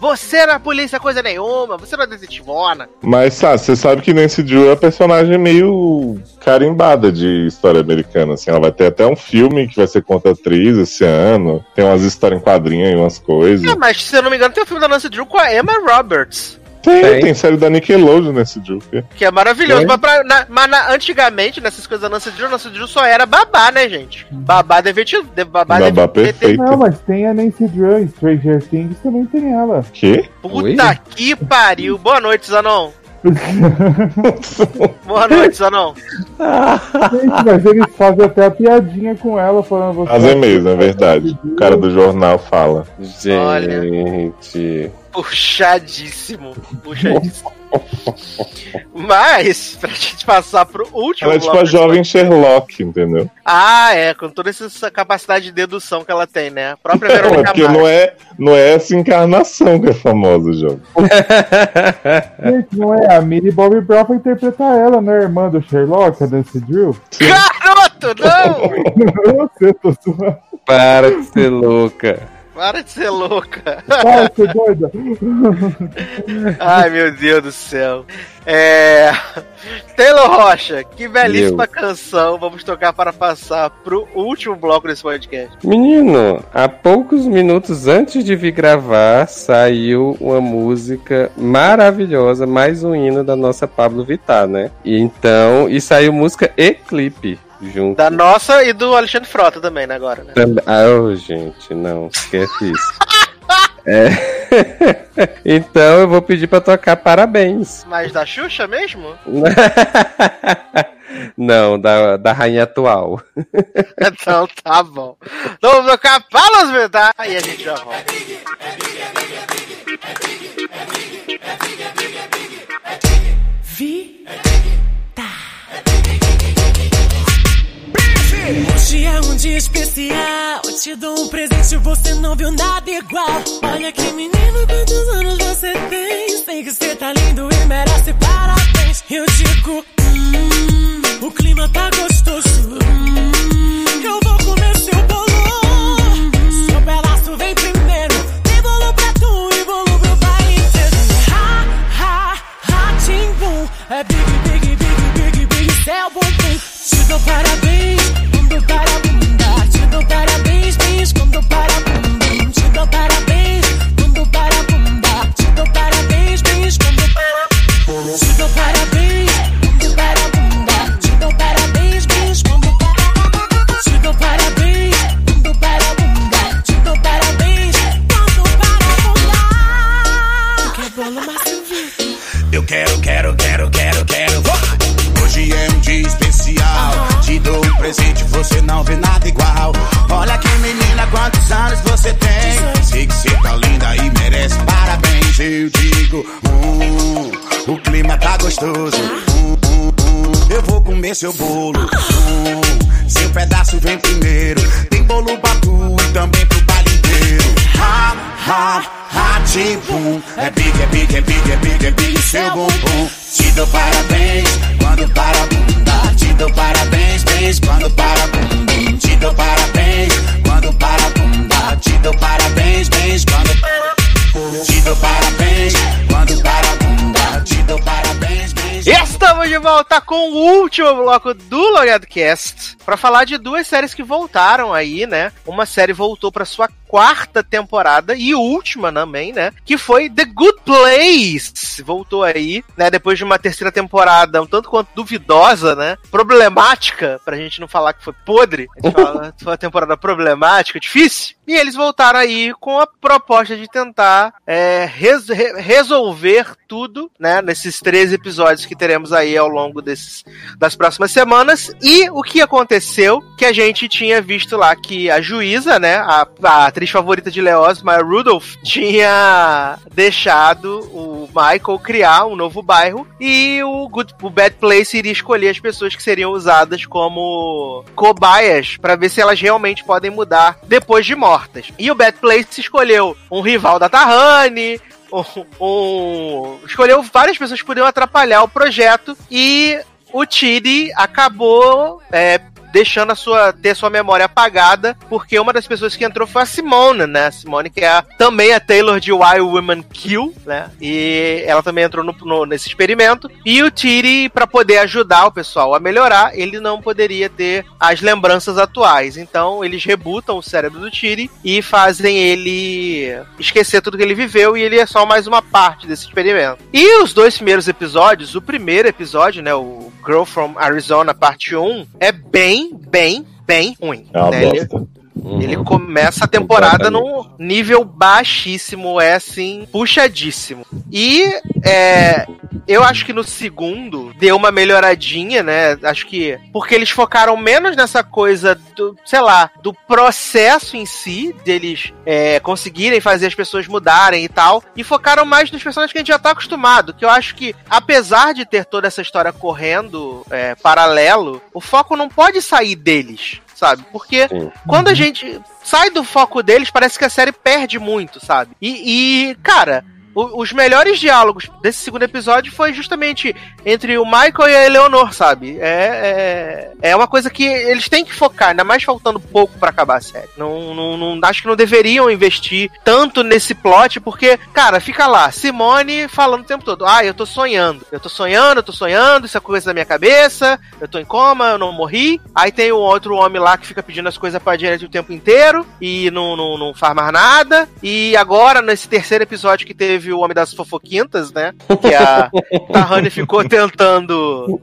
Você não é polícia coisa nenhuma, você não é detetivona. Mas sabe, você sabe que Nancy Drew é personagem meio carimbada de história americana. Assim, ela vai ter até um filme que vai ser contra atriz esse ano. Tem umas histórias em quadrinho e umas coisas. É, mas se eu não me engano, tem o filme da Nancy Drew com a Emma Roberts. Tem, Tem. tem série da Nickelodeon Nancy Drew. que- é maravilhoso. É. Mas, pra- na- mas na- antigamente, nessas coisas da Nancy Drew, Nancy Drew só era babá, né, gente? Babá deve ter. de- Babá, Babá deve ter- perfeita. Não, mas tem a Nancy Drew em Stranger Things, também tem ela. Que? Puta Oi? que pariu. Boa noite, Zanon. Boa noite, Zanon. Gente, mas eles fazem até a piadinha com ela, falando você. Fazer mesmo, é verdade. O cara do jornal fala. Gente. Puxadíssimo. Puxadíssimo. Mas, pra gente passar pro último Ela é tipo a jovem Sherlock, entendeu? Ah, é, com toda essa capacidade de dedução que ela tem, né? A própria Não, é Verônica porque Mars. não é, não é essa encarnação que é famosa, jovem. Gente, não é? A Millie Bobby Brown vai interpretar ela, né? Irmã do Sherlock, a Nancy Drew. Garoto, não! Você, tô zoando. Para de ser louca. Para de ser louca. Para de ser doida. Ai, meu Deus do céu. É. Taylor Rocha, que belíssima canção vamos tocar para passar pro último bloco desse podcast. Menino, há poucos minutos antes de vir gravar, saiu uma música maravilhosa, mais um hino da nossa Pablo Vittar, né? E então, e saiu música e clipe junto. Da nossa e do Alexandre Frota também, né, agora, né? Também- Ah, ô, gente, não, esquece isso. É. então eu vou pedir pra tocar parabéns. Mas da Xuxa mesmo? Não, da, da rainha atual. Então tá bom. Então vamos tocar Palas Vidar e a gente já volta. Vi. Hoje é um dia especial. Eu te dou um presente, você não viu nada igual. Olha que menino, quantos anos você tem? Sei que você tá lindo e merece parabéns. Eu digo, hum, o clima tá gostoso. Hum, eu vou comer seu dou parabéns, quando para bunda. Te dou parabéns, bis, quando para bum, bum. Te dou parabéns, quando para bunda. Te dou parabéns, bis, quando para Te dou parabéns, quando para bunda. Te dou parabéns, bis, quando para Te dou parabéns, quando para bunda. Te dou parabéns, quando para bunda. Viu? Eu quero, quero, quero, quero, quero. Hoje é um dia especial. Te dou um presente, você não vê nada igual. Olha que menina, quantos anos você tem? Sei que você tá linda e merece parabéns. Eu digo, hum, o clima tá gostoso. Hum, hum, hum, eu vou comer seu bolo. Hum, seu pedaço vem primeiro. Tem bolo pra tu e também pro baile inteiro. Ha, ha, ha, tim-pum. É big, é big, é big, é big, é big, seu bumbum. Te dou parabéns quando para a bunda. Te dou parabéns, beijo quando para bunda. Te dou parabéns quando para bunda. Te dou parabéns, beijo quando para Te dou parabéns quando para bunda. Te dou parabéns, beijo. Estamos de volta com o último bloco do Logado Cast para falar de duas séries que voltaram aí, né? Uma série voltou para sua quarta temporada e última também, né? Que foi The Good Place. Voltou aí, né? Depois de uma terceira temporada um tanto quanto duvidosa, né? Problemática, pra gente não falar que foi podre. A gente fala que foi uma temporada problemática, difícil. E eles voltaram aí com a proposta de tentar é, res- re- resolver tudo, né? Nesses três episódios que teremos aí ao longo desses, das próximas semanas. E o que aconteceu? Que a gente tinha visto lá que a juíza, né? A, a atriz favorita de Leoz, Maya Rudolph, tinha deixado o Michael criar um novo bairro e o, Good, o Bad Place iria escolher as pessoas que seriam usadas como cobaias para ver se elas realmente podem mudar depois de mortas. E o Bad Place escolheu um rival da Tahani, um, um- escolheu várias pessoas que poderiam atrapalhar o projeto e o Chidi acabou é, deixando a sua, ter sua memória apagada, porque uma das pessoas que entrou foi a Simone, né? A Simone, que é a- também a Taylor de Why Women Kill, né? E ela também entrou no- no- nesse experimento. E o Tiri, para poder ajudar o pessoal a melhorar, ele não poderia ter as lembranças atuais. Então, eles rebutam o cérebro do Tiri e fazem ele esquecer tudo que ele viveu e ele é só mais uma parte desse experimento. E os dois primeiros episódios, o primeiro episódio, né, o Girl from Arizona parte 1, é bem, bem, bem ruim. É uma né? Ele- bosta. Ele começa a temporada num nível baixíssimo, é assim, puxadíssimo. E é, eu acho que no segundo deu uma melhoradinha, né? Acho que porque eles focaram menos nessa coisa do, sei lá, do processo em si, deles é, conseguirem fazer as pessoas mudarem e tal, e focaram mais nos personagens que a gente já tá acostumado. Que eu acho que, apesar de ter toda essa história correndo é, paralelo, o foco não pode sair deles sabe? Porque quando a gente sai do foco deles, parece que a série perde muito, sabe? E, e cara, o- os melhores diálogos desse segundo episódio foi justamente entre o Michael e a Eleanor, sabe? É, é, é uma coisa que eles têm que focar, ainda mais faltando pouco pra acabar a série. Não, não, não- acho que não deveriam investir tanto nesse plot, porque, cara, fica lá, Simone falando o tempo todo: ah, eu tô sonhando, eu tô sonhando, eu tô sonhando, isso é coisa da minha cabeça, eu tô em coma, eu não morri. Aí tem o outro homem lá que fica pedindo as coisas pra direita o tempo inteiro e não, não, não faz mais nada. E agora, nesse terceiro episódio que teve o Homem das Fofoquintas, né? Que a Tahani ficou tentando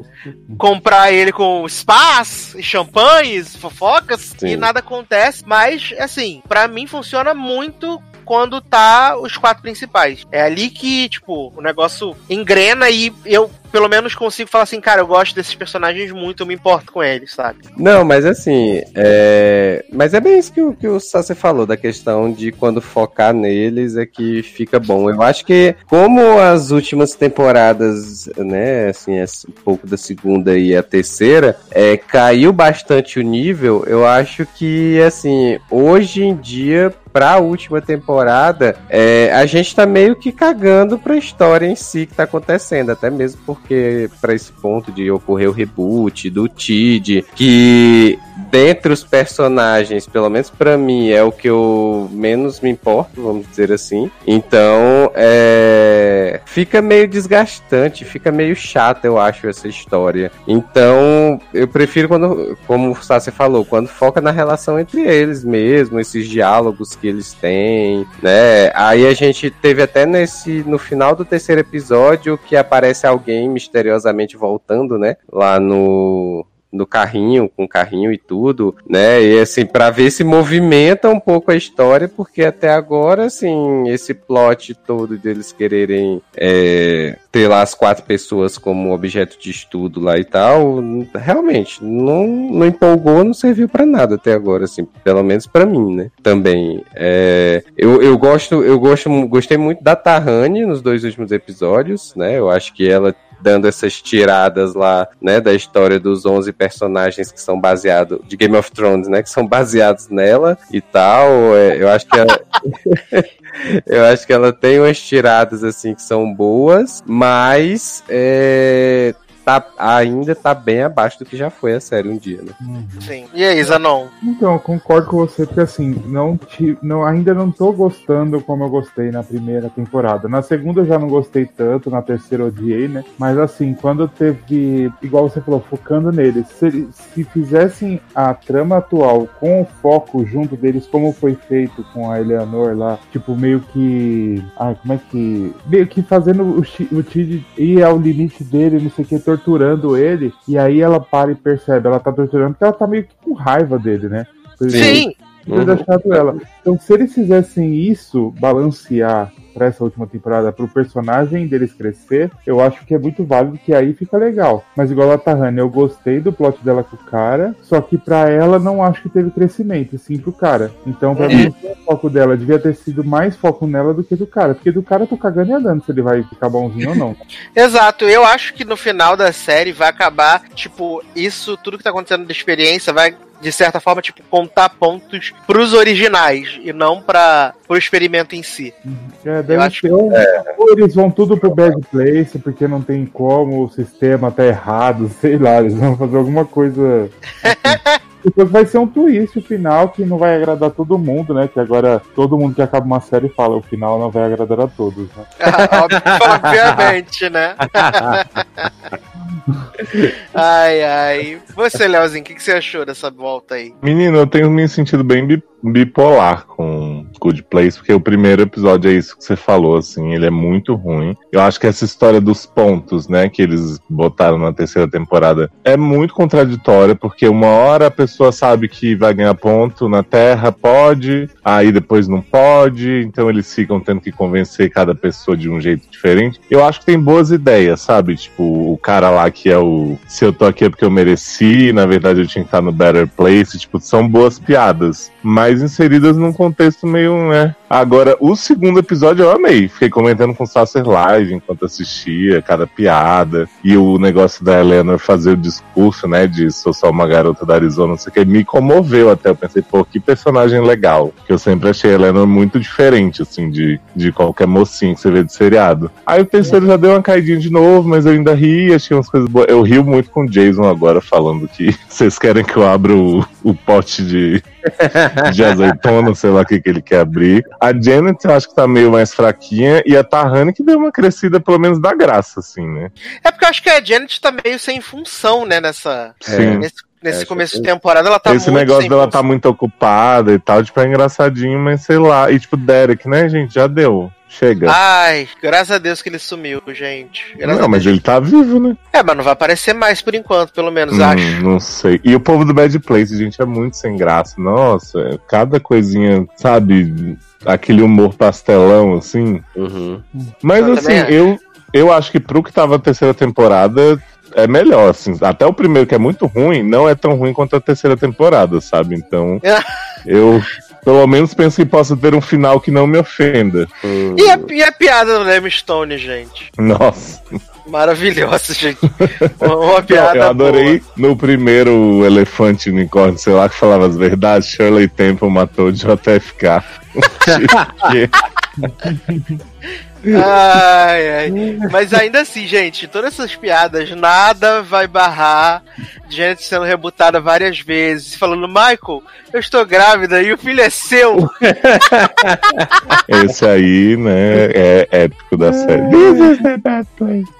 comprar ele com spas, champanhes, fofocas, Sim. e nada acontece. Mas, assim, pra mim funciona muito quando tá os quatro principais. É ali que, tipo, o negócio engrena e eu, pelo menos, consigo falar assim, cara, eu gosto desses personagens muito, eu me importo com eles, sabe? Não, mas assim, é... mas é bem isso que o, que o Sassi falou, da questão de quando focar neles é que fica bom. Eu acho que, como as últimas temporadas, né, assim, essa- um pouco da segunda e a terceira, é, caiu bastante o nível, eu acho que, assim, hoje em dia, pra última temporada, é, a gente tá meio que cagando pra história em si que tá acontecendo, até mesmo porque pra esse ponto de ocorrer o reboot do Tid, que dentre os personagens, pelo menos pra mim, é o que eu menos me importo, vamos dizer assim. Então, é, fica meio desgastante, fica meio chato, eu acho, essa história. Então, eu prefiro quando, como o Sassi falou, quando foca na relação entre eles mesmo, esses diálogos que eles têm, né? Aí a gente teve até nesse no final do terceiro episódio que aparece alguém misteriosamente voltando, né? Lá no no carrinho, com o carrinho e tudo, né? E assim, pra ver se movimenta um pouco a história, porque até agora, assim, esse plot todo deles quererem é, ter lá as quatro pessoas como objeto de estudo lá e tal, realmente, não, não empolgou, não serviu pra nada até agora, assim, pelo menos pra mim, né? Também. É, eu, eu gosto, eu gosto, gostei muito da Tahani nos dois últimos episódios, né? Eu acho que ela dando essas tiradas lá, né, da história dos 11 personagens que são baseados de Game of Thrones, né, que são baseados nela e tal. É, eu acho que ela, eu acho que ela tem umas tiradas assim que são boas, mas é, tá, ainda tá bem abaixo do que já foi a série um dia, né? Sim. E aí, Zanon? Então, eu concordo com você, porque assim, não, ti- não ainda não tô gostando como eu gostei na primeira temporada. Na segunda eu já não gostei tanto, na terceira eu odiei, né? Mas assim, quando teve, igual você falou, focando neles, se, se fizessem a trama atual com o foco junto deles, como foi feito com a Eleanor lá, tipo, meio que. Ah, como é que. Meio que fazendo o, o Tid ir ao limite dele, não sei o que, torturando ele, e aí ela para e percebe, ela tá torturando porque ela tá meio que com raiva dele, né? Sim. Ter deixado ela. Então, se eles fizessem isso, balancear pra essa última temporada, pro personagem deles crescer, eu acho que é muito válido, que aí fica legal. Mas igual a Tahani, eu gostei do plot dela com o cara, só que pra ela não acho que teve crescimento, e sim pro cara. Então, pra mim, o foco dela devia ter sido mais foco nela do que do cara, porque do cara eu tô cagando e andando se ele vai ficar bonzinho ou não. Exato, eu acho que no final da série vai acabar, tipo, isso, tudo que tá acontecendo da experiência vai, de certa forma, tipo, contar pontos pros originais e não para pro experimento em si. É, deve Eu acho- ou, ou eles vão tudo pro bad place, porque não tem como, o sistema tá errado, sei lá, eles vão fazer alguma coisa. assim. Depois vai ser um twist o final que não vai agradar todo mundo, né? Que agora todo mundo que acaba uma série fala o final não vai agradar a todos, né? Ob- Obviamente, né? Ai, ai. Você, Leozinho, o que, que você achou dessa volta aí? Menino, eu tenho me sentido bem bi- bipolar com Good Place, porque o primeiro episódio é isso que você falou, assim, ele é muito ruim. Eu acho que essa história dos pontos, né, que eles botaram na terceira temporada é muito contraditória, porque uma hora a pessoa sabe que vai ganhar ponto na Terra, pode, aí depois não pode, então eles ficam tendo que convencer cada pessoa de um jeito diferente. Eu acho que tem boas ideias, sabe? Tipo, o cara lá que é o se eu tô aqui é porque eu mereci, na verdade eu tinha que estar no Better Place, tipo, são boas piadas, mas inseridas num contexto meio, né? Agora, o segundo episódio eu amei. Fiquei comentando com o Sasser Live enquanto assistia, cada piada. E o negócio da Eleanor fazer o discurso, né? De sou só uma garota da Arizona, não sei o que, me comoveu até. Eu pensei, pô, que personagem legal. Que eu sempre achei a Eleanor muito diferente, assim, de, de qualquer mocinho que você vê de seriado. Aí o terceiro já deu uma caidinha de novo, mas eu ainda ri, achei coisas boas. Eu rio muito com o Jason agora, falando que vocês querem que eu abra o, o pote de, de azeitona, sei lá o que, que ele quer abrir. A Janet eu acho que tá meio mais fraquinha, e a Tahani que deu uma crescida, pelo menos da graça, assim, né? É porque eu acho que a Janet tá meio sem função, né, nessa. Sim. Nesse, nesse É, começo de temporada, ela tá Esse negócio dela função. tá muito ocupada e tal, tipo, é engraçadinho, mas sei lá. E tipo, Derek, né, gente? Já deu. Chega. Ai, graças a Deus que ele sumiu, gente. Graças não, mas ele tá vivo, né? É, mas não vai aparecer mais por enquanto, pelo menos, Hum, acho. Não sei. E o povo do Bad Place, gente, é muito sem graça. Nossa, cada coisinha, sabe? Aquele humor pastelão, assim. Mas Eu assim, acho. eu, eu acho que pro que tava a terceira temporada é melhor, assim. Até o primeiro, que é muito ruim, não é tão ruim quanto a terceira temporada, sabe? Então, eu pelo menos penso que possa ter um final que não me ofenda. E, a, e a piada do Leme Stone, gente? Nossa. Maravilhosa, gente. Uma, uma piada eu adorei boa. no primeiro elefante unicórnio, sei lá, que falava as verdades, Shirley Temple matou o JFK. Ai, ai. Mas ainda assim, gente, todas essas piadas, nada vai barrar de gente sendo rebutada várias vezes, falando, Michael, eu estou grávida e o filho é seu. Esse aí, né, é épico da série.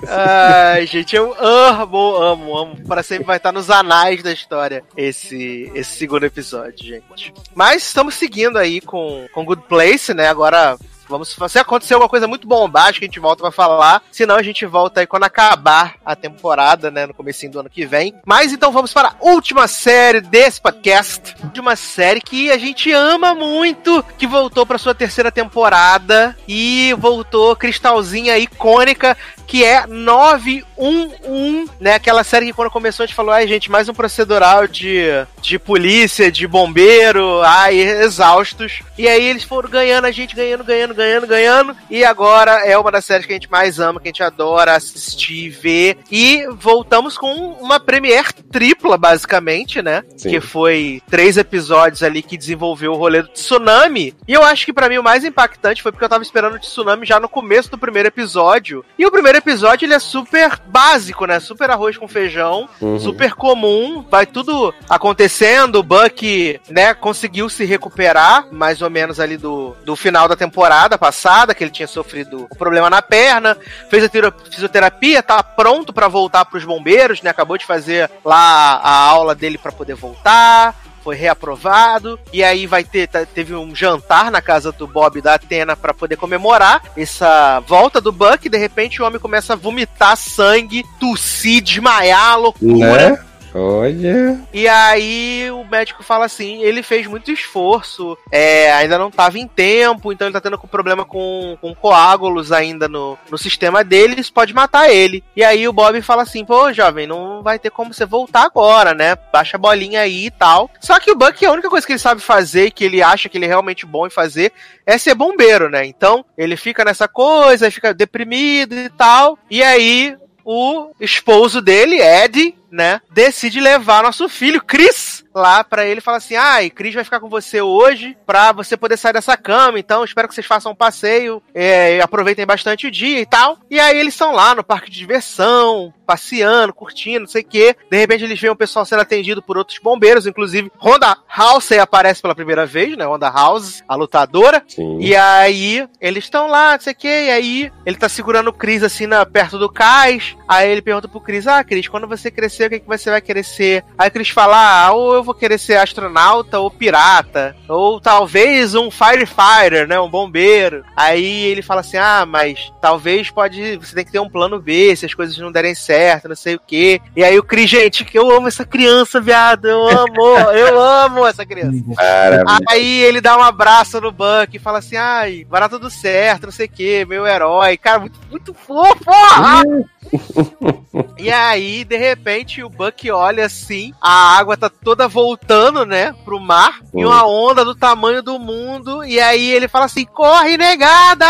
Ai, gente, eu amo, amo, amo. Para sempre vai estar nos anais da história esse, esse segundo episódio, gente. Mas estamos seguindo aí com, com Good Place, né? Agora. Vamos, se acontecer alguma coisa muito bombástica, a gente volta pra falar. Senão a gente volta aí quando acabar a temporada, né? No comecinho do ano que vem. Mas então vamos para a última série desse podcast. De uma série que a gente ama muito, que voltou pra sua terceira temporada. E voltou cristalzinha icônica, que é 911, né? Aquela série que quando começou a gente falou, ai gente, mais um procedural de, de polícia, de bombeiro, ai, exaustos. E aí eles foram ganhando a gente, ganhando, ganhando, ganhando, ganhando. E agora é uma das séries que a gente mais ama, que a gente adora assistir, ver. E voltamos com uma premiere tripla, basicamente, né? Sim. Que foi três episódios ali que desenvolveu o rolê do tsunami. E eu acho que pra mim o mais impactante foi porque eu tava esperando o tsunami já no começo do primeiro episódio. E o primeiro episódio ele é super básico, né? Super arroz com feijão, Uhum. super comum, vai tudo acontecendo. O Buck, né, conseguiu se recuperar mais ou menos ali do, do final da temporada passada, que ele tinha sofrido um problema na perna, fez a tera- fisioterapia, tá pronto pra voltar pros bombeiros, né? Acabou de fazer lá a aula dele pra poder voltar foi reaprovado e aí vai ter tá- teve um jantar na casa do Bob da Atena pra poder comemorar essa volta do Buck de repente o homem começa a vomitar sangue, tossir, desmaiar, loucura. Né? Olha. E aí o médico fala assim, ele fez muito esforço, é, ainda não estava em tempo, então ele tá tendo problema com, com coágulos ainda no, no sistema dele, isso pode matar ele. E aí o Bob fala assim, pô, jovem, não vai ter como você voltar agora, né? Baixa a bolinha aí e tal. Só que o Buck, a única coisa que ele sabe fazer, que ele acha que ele é realmente bom em fazer, é ser bombeiro, né? Então ele fica nessa coisa, fica deprimido e tal. E aí o esposo dele, Ed, né, decide levar nosso filho, Chris, lá pra ele e fala assim: ai, Chris vai ficar com você hoje pra você poder sair dessa cama, então espero que vocês façam um passeio, é, e aproveitem bastante o dia e tal. E aí eles estão lá no parque de diversão, passeando, curtindo, não sei o quê. De repente eles veem o pessoal sendo atendido por outros bombeiros, inclusive Honda House aparece pela primeira vez, né? Honda House, a lutadora. Sim. E aí eles estão lá, não sei o quê, e aí ele tá segurando o Chris assim na, perto do cais. Aí ele pergunta pro Chris: Ah, Chris, quando você crescer, o que, que você vai querer ser? Aí o Chris fala: Ah, ou eu vou querer ser astronauta ou pirata, ou talvez um firefighter, né? Um bombeiro. Aí ele fala assim: Ah, mas talvez pode. Você tem que ter um plano B se as coisas não derem certo, não sei o quê. E aí o Chris, gente, que eu amo essa criança, viado. Eu amo, eu amo essa criança. Maravilha. Aí ele dá um abraço no Buck e fala assim: ai, vai dar tudo certo, não sei o que, meu herói. Cara, muito, muito fofo! E aí, de repente, o Buck olha assim, a água tá toda voltando, né, pro mar, e uma onda do tamanho do mundo, e aí ele fala assim, corre, negada!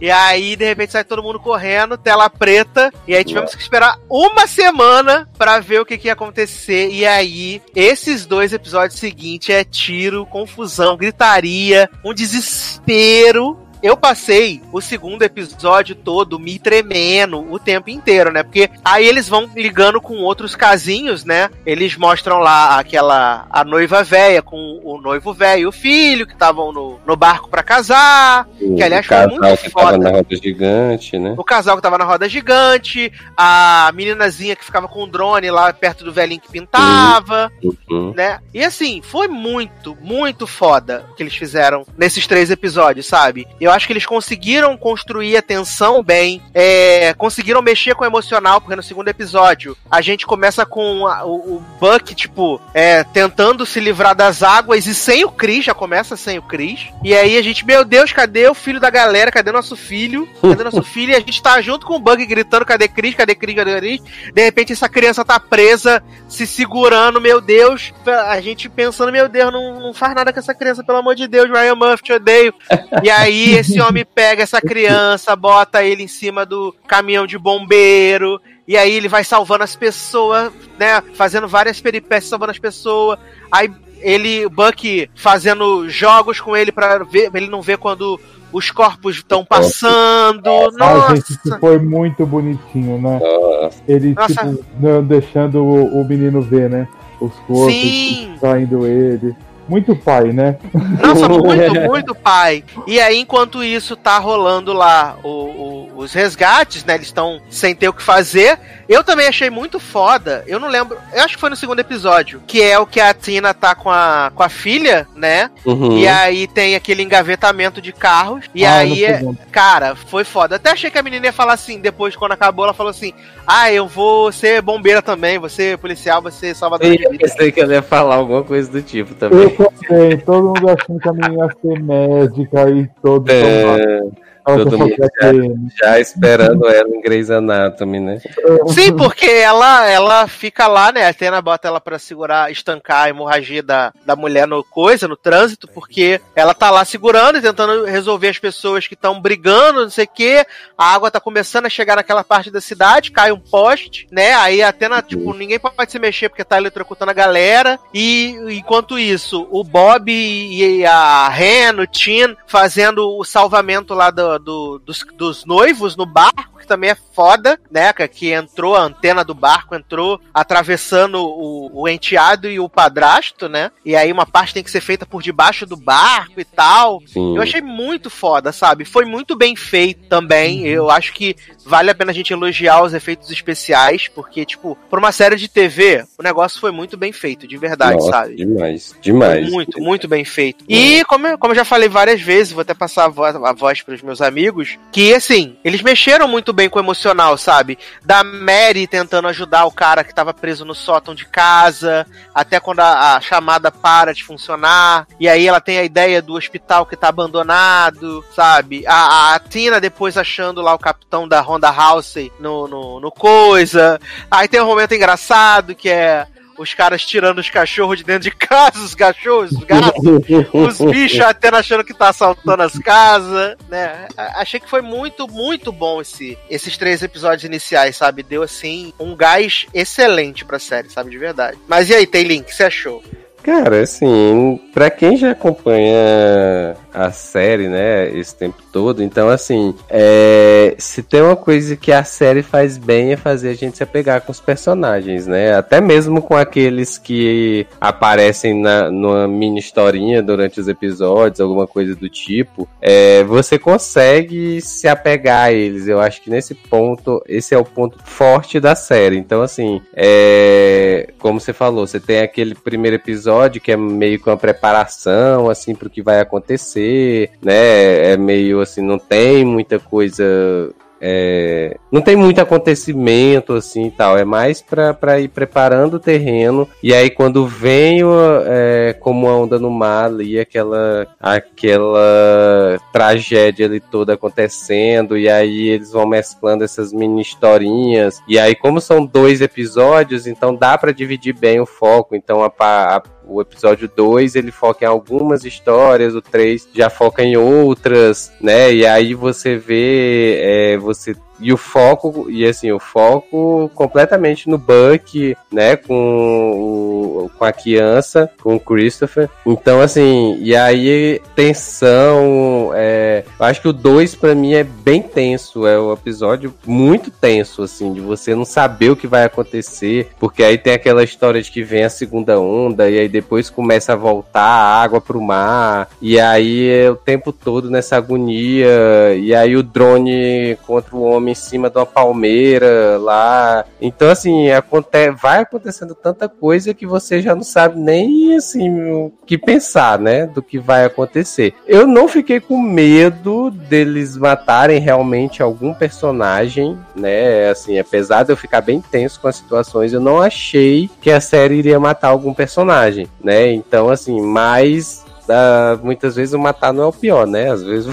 E aí, de repente, sai todo mundo correndo, tela preta, e aí tivemos que esperar uma semana pra ver o que, que ia acontecer, e aí, esses dois episódios seguintes é tiro, confusão, gritaria, um desespero, eu passei o segundo episódio todo me tremendo o tempo inteiro, né? Porque aí eles vão ligando com outros casinhos, né? Eles mostram lá aquela a noiva velha com o noivo velho e o filho que estavam no, no barco pra casar, que aliás o foi casal muito que tava foda. na roda gigante, né? O casal que tava na roda gigante, a meninazinha que ficava com o drone lá perto do velhinho que pintava, Uhum. né? E assim, foi muito, muito foda o que eles fizeram nesses três episódios, sabe? Eu acho que eles conseguiram construir a tensão bem, é, conseguiram mexer com o emocional, porque no segundo episódio a gente começa com a- o, o Buck, tipo, é, tentando se livrar das águas e sem o Chris, já começa sem o Chris. E aí a gente, meu Deus, cadê o filho da galera? Cadê nosso filho? Cadê nosso filho? E a gente tá junto com o Buck gritando, cadê Chris? Cadê Chris? Cadê Chris? De repente essa criança tá presa, se segurando, meu Deus. A gente pensando, meu Deus, não, não faz nada com essa criança, pelo amor de Deus, Ryan Murphy, te odeio. E aí esse homem pega essa criança, bota ele em cima do caminhão de bombeiro. E aí ele vai salvando as pessoas, né? Fazendo várias peripécias, salvando as pessoas. Aí ele, o Buck, fazendo jogos com ele pra ver, ele não ver quando os corpos estão passando. Ah, Nossa! gente, isso foi muito bonitinho, né? Ele, Nossa. tipo, não deixando o, o menino ver, né? Os corpos, Sim. saindo ele. Muito pai, né? Nossa, muito, muito pai. E aí, enquanto isso tá rolando lá o- o- os resgates, né? Eles estão sem ter o que fazer. Eu também achei muito foda. Eu não lembro. Eu acho que foi no segundo episódio. Que é o que a Tina tá com a, com a filha, né? Uhum. E aí tem aquele engavetamento de carros. E Ah, aí, é- cara, foi foda. Até achei que a menina ia falar assim, depois, quando acabou, ela falou assim: Ah, eu vou ser bombeira também, vou ser policial, vou ser salvador de Eu vida. pensei que ela ia falar alguma coisa do tipo Eu também. também, todo mundo achando que a menina ia ser médica e todo É, todo mundo já, ter- já esperando ela em Grey's Anatomy, né? Sim, porque ela, ela fica lá, né? A Atena bota ela pra segurar, estancar a hemorragia da, da mulher no coisa, no trânsito, porque ela tá lá segurando e tentando resolver as pessoas que estão brigando, não sei o quê. A água tá começando a chegar naquela parte da cidade, cai um poste, né? Aí a Atena, tipo, ninguém pode se mexer porque tá eletrocutando a galera. E enquanto isso, o Bob e a Ren, o Tin, fazendo o salvamento lá do, do- dos, dos noivos no barco, que também é foda, né? que- entrou a antena do barco, entrou atravessando o, o enteado e o padrasto, né? E aí uma parte tem que ser feita por debaixo do barco e tal. Sim. Eu achei muito foda, sabe? Foi muito bem feito também. Eu acho que vale a pena a gente elogiar os efeitos especiais, porque, tipo, por uma série de TV, o negócio foi muito bem feito, de verdade, Nossa, sabe? demais, demais. Muito, muito bem feito. E como eu, como eu já falei várias vezes, vou até passar a voz, a voz pros meus amigos, que assim, eles mexeram muito bem com o emocional, sabe? Da Mary tentando ajudar o cara que tava preso no sótão de casa, até quando a, a chamada para de funcionar, e aí ela tem a ideia do hospital que tá abandonado, sabe? A, a Tina depois achando lá o capitão da Honda House no, no, no coisa. Aí tem um momento engraçado que é os caras tirando os cachorros de dentro de casa, os cachorros, os gatos, os bichos até achando que tá assaltando as casas, né? Achei que foi muito, muito bom esse, esses três episódios iniciais, sabe? Deu, assim, um gás excelente pra série, sabe? De verdade. Mas e aí, Taylin, o que você achou? Cara, assim, pra quem já acompanha a série, né, esse tempo todo, então, assim, é, se tem uma coisa que a série faz bem é fazer a gente se apegar com os personagens, né, até mesmo com aqueles que aparecem na, numa mini historinha durante os episódios, alguma coisa do tipo, é, você consegue se apegar a eles, eu acho que nesse ponto, esse é o ponto forte da série, então, assim, é, como você falou, você tem aquele primeiro episódio que é meio que uma preparação, assim, pro que vai acontecer, né? É meio assim, não tem muita coisa. é, não tem muito acontecimento assim tal, é mais pra ir preparando o terreno. E aí, quando vem é, como a onda no mar ali, aquela, aquela tragédia ali toda acontecendo, e aí eles vão mesclando essas mini historinhas. E aí, como são dois episódios, então dá pra dividir bem o foco. Então, a, a o episódio 2 ele foca em algumas histórias, o 3 já foca em outras, né? E aí você vê, é, você e o foco, e assim, o foco completamente no Buck, né, com, o, com a criança, com o Christopher. Então, assim, e aí tensão, é, eu acho que o 2 pra mim é bem tenso, é um episódio muito tenso, assim, de você não saber o que vai acontecer, porque aí tem aquela história de que vem a segunda onda, e aí depois começa a voltar a água pro mar, e aí é o tempo todo nessa agonia, e aí o drone contra o homem em cima de uma palmeira lá. Então, assim, aconte vai acontecendo tanta coisa que você já não sabe nem, assim, o que pensar, né, do que vai acontecer. Eu não fiquei com medo deles matarem realmente algum personagem, né, assim, apesar de eu ficar bem tenso com as situações, eu não achei que a série iria matar algum personagem, né, então, assim, mas ah, muitas vezes o matar não é o pior, né? Às vezes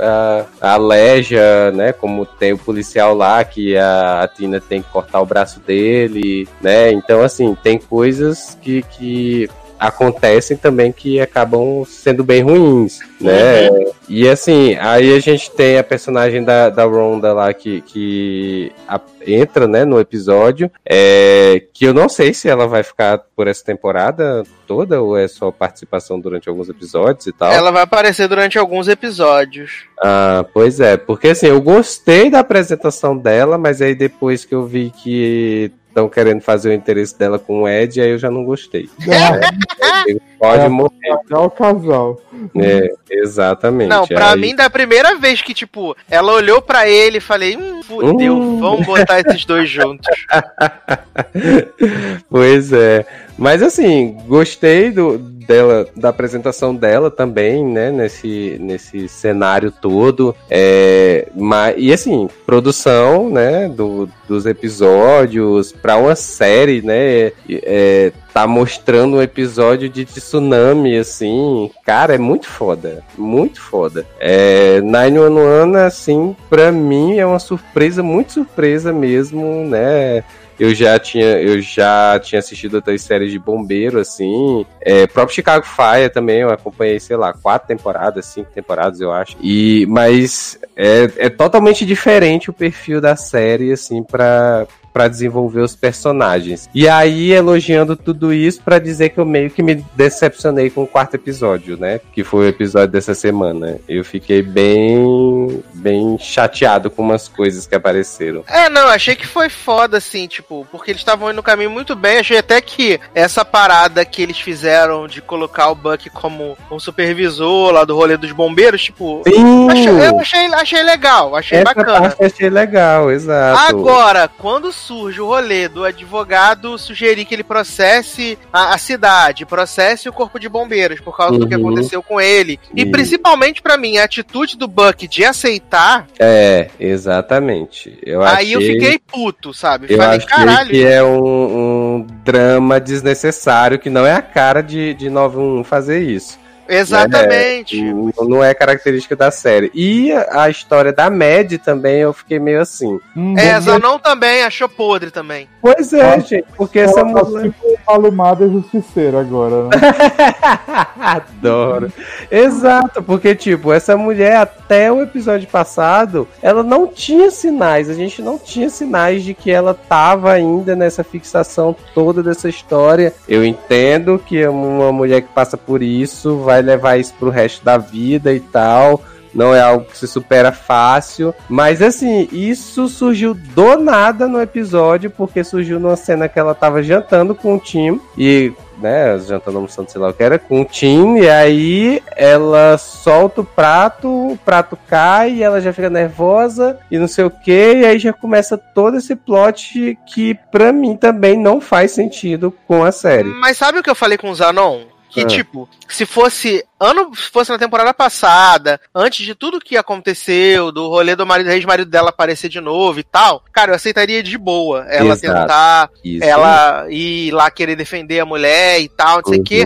a, a Leja, né? Como tem o policial lá que a, a Tina tem que cortar o braço dele, né? Então, assim, tem coisas que, que acontecem também que acabam sendo bem ruins, né? E assim, aí a gente tem a personagem da, da Ronda lá que, que a- entra, né, no episódio, é, que eu não sei se ela vai ficar por essa temporada toda ou é só participação durante alguns episódios e tal. Ela vai aparecer durante alguns episódios. Ah, pois é, porque assim, eu gostei da apresentação dela, mas aí depois que eu vi que estão querendo fazer o interesse dela com o Ed, aí eu já não gostei. É, pode É, morrer. É o casal. É, exatamente. Não, pra Aí- mim, da primeira vez que, tipo, ela olhou pra ele e falei, hum, fudeu, Hum. vamos botar esses dois juntos. pois é. Mas assim, gostei do, dela, da apresentação dela também, né? Nesse, nesse cenário todo. É, mas, e assim, produção, né? Do, dos episódios para uma série, né? É, tá mostrando um episódio de tsunami, assim. Cara, é muito foda. Muito foda. É, 911, assim, pra mim é uma surpresa, muito surpresa mesmo, né? Eu já tinha, eu já tinha assistido outras séries de bombeiro, assim. É, próprio Chicago Fire também, eu acompanhei, sei lá, quatro temporadas, cinco temporadas, eu acho. E, mas é, é totalmente diferente o perfil da série, assim, pra, pra desenvolver os personagens. E aí, elogiando tudo isso pra dizer que eu meio que me decepcionei com o quarto episódio, né? Que foi o episódio dessa semana. Eu fiquei bem, bem chateado com umas coisas que apareceram. É, não, achei que foi foda, assim, tipo, porque eles estavam indo no caminho muito bem. Achei até que essa parada que eles fizeram de colocar o Buck como um supervisor lá do rolê dos bombeiros, tipo. Sim! achei- eu achei, achei legal, achei Essa bacana. parte eu achei legal, exato. Agora, quando surge o rolê do advogado sugerir que ele processe a, a cidade, processe o corpo de bombeiros por causa do que Uhum. aconteceu com ele, e Isso. principalmente pra mim, a atitude do Buck de aceitar, É, exatamente. Eu aí eu achei- fiquei puto, sabe? Eu Falei, caralho. que é um, um drama desnecessário, que não é a cara de, de 91 fazer isso. Exatamente. Né? Não, não é característica da série. E a história da Mad também eu fiquei meio assim. É, Zanon também achou podre também. Pois é, gente, porque essa tá mulher. tipo alumada e justiceira agora, né? Adoro. Exato, porque, tipo, essa mulher, até o episódio passado, ela não tinha sinais. A gente não tinha sinais de que ela tava ainda nessa fixação toda dessa história. Eu entendo que uma mulher que passa por isso vai levar isso pro resto da vida e tal. Não é algo que se supera fácil. Mas assim, isso surgiu do nada no episódio, porque surgiu numa cena que ela tava jantando com o time. E né, jantando almoçando, sei lá o que era, com o Tim, e aí ela solta o prato, o prato cai, e ela já fica nervosa, e não sei o que, e aí já começa todo esse plot que pra mim também não faz sentido com a série. Mas sabe o que eu falei com o Zanon? Que, Ah. tipo, se fosse ano, se fosse na temporada passada, antes de tudo que aconteceu, do rolê do marido, ex-marido dela aparecer de novo e tal, cara, eu aceitaria de boa. Ela Exato. tentar, Isso. ela ir lá querer defender a mulher e tal, não sei o quê.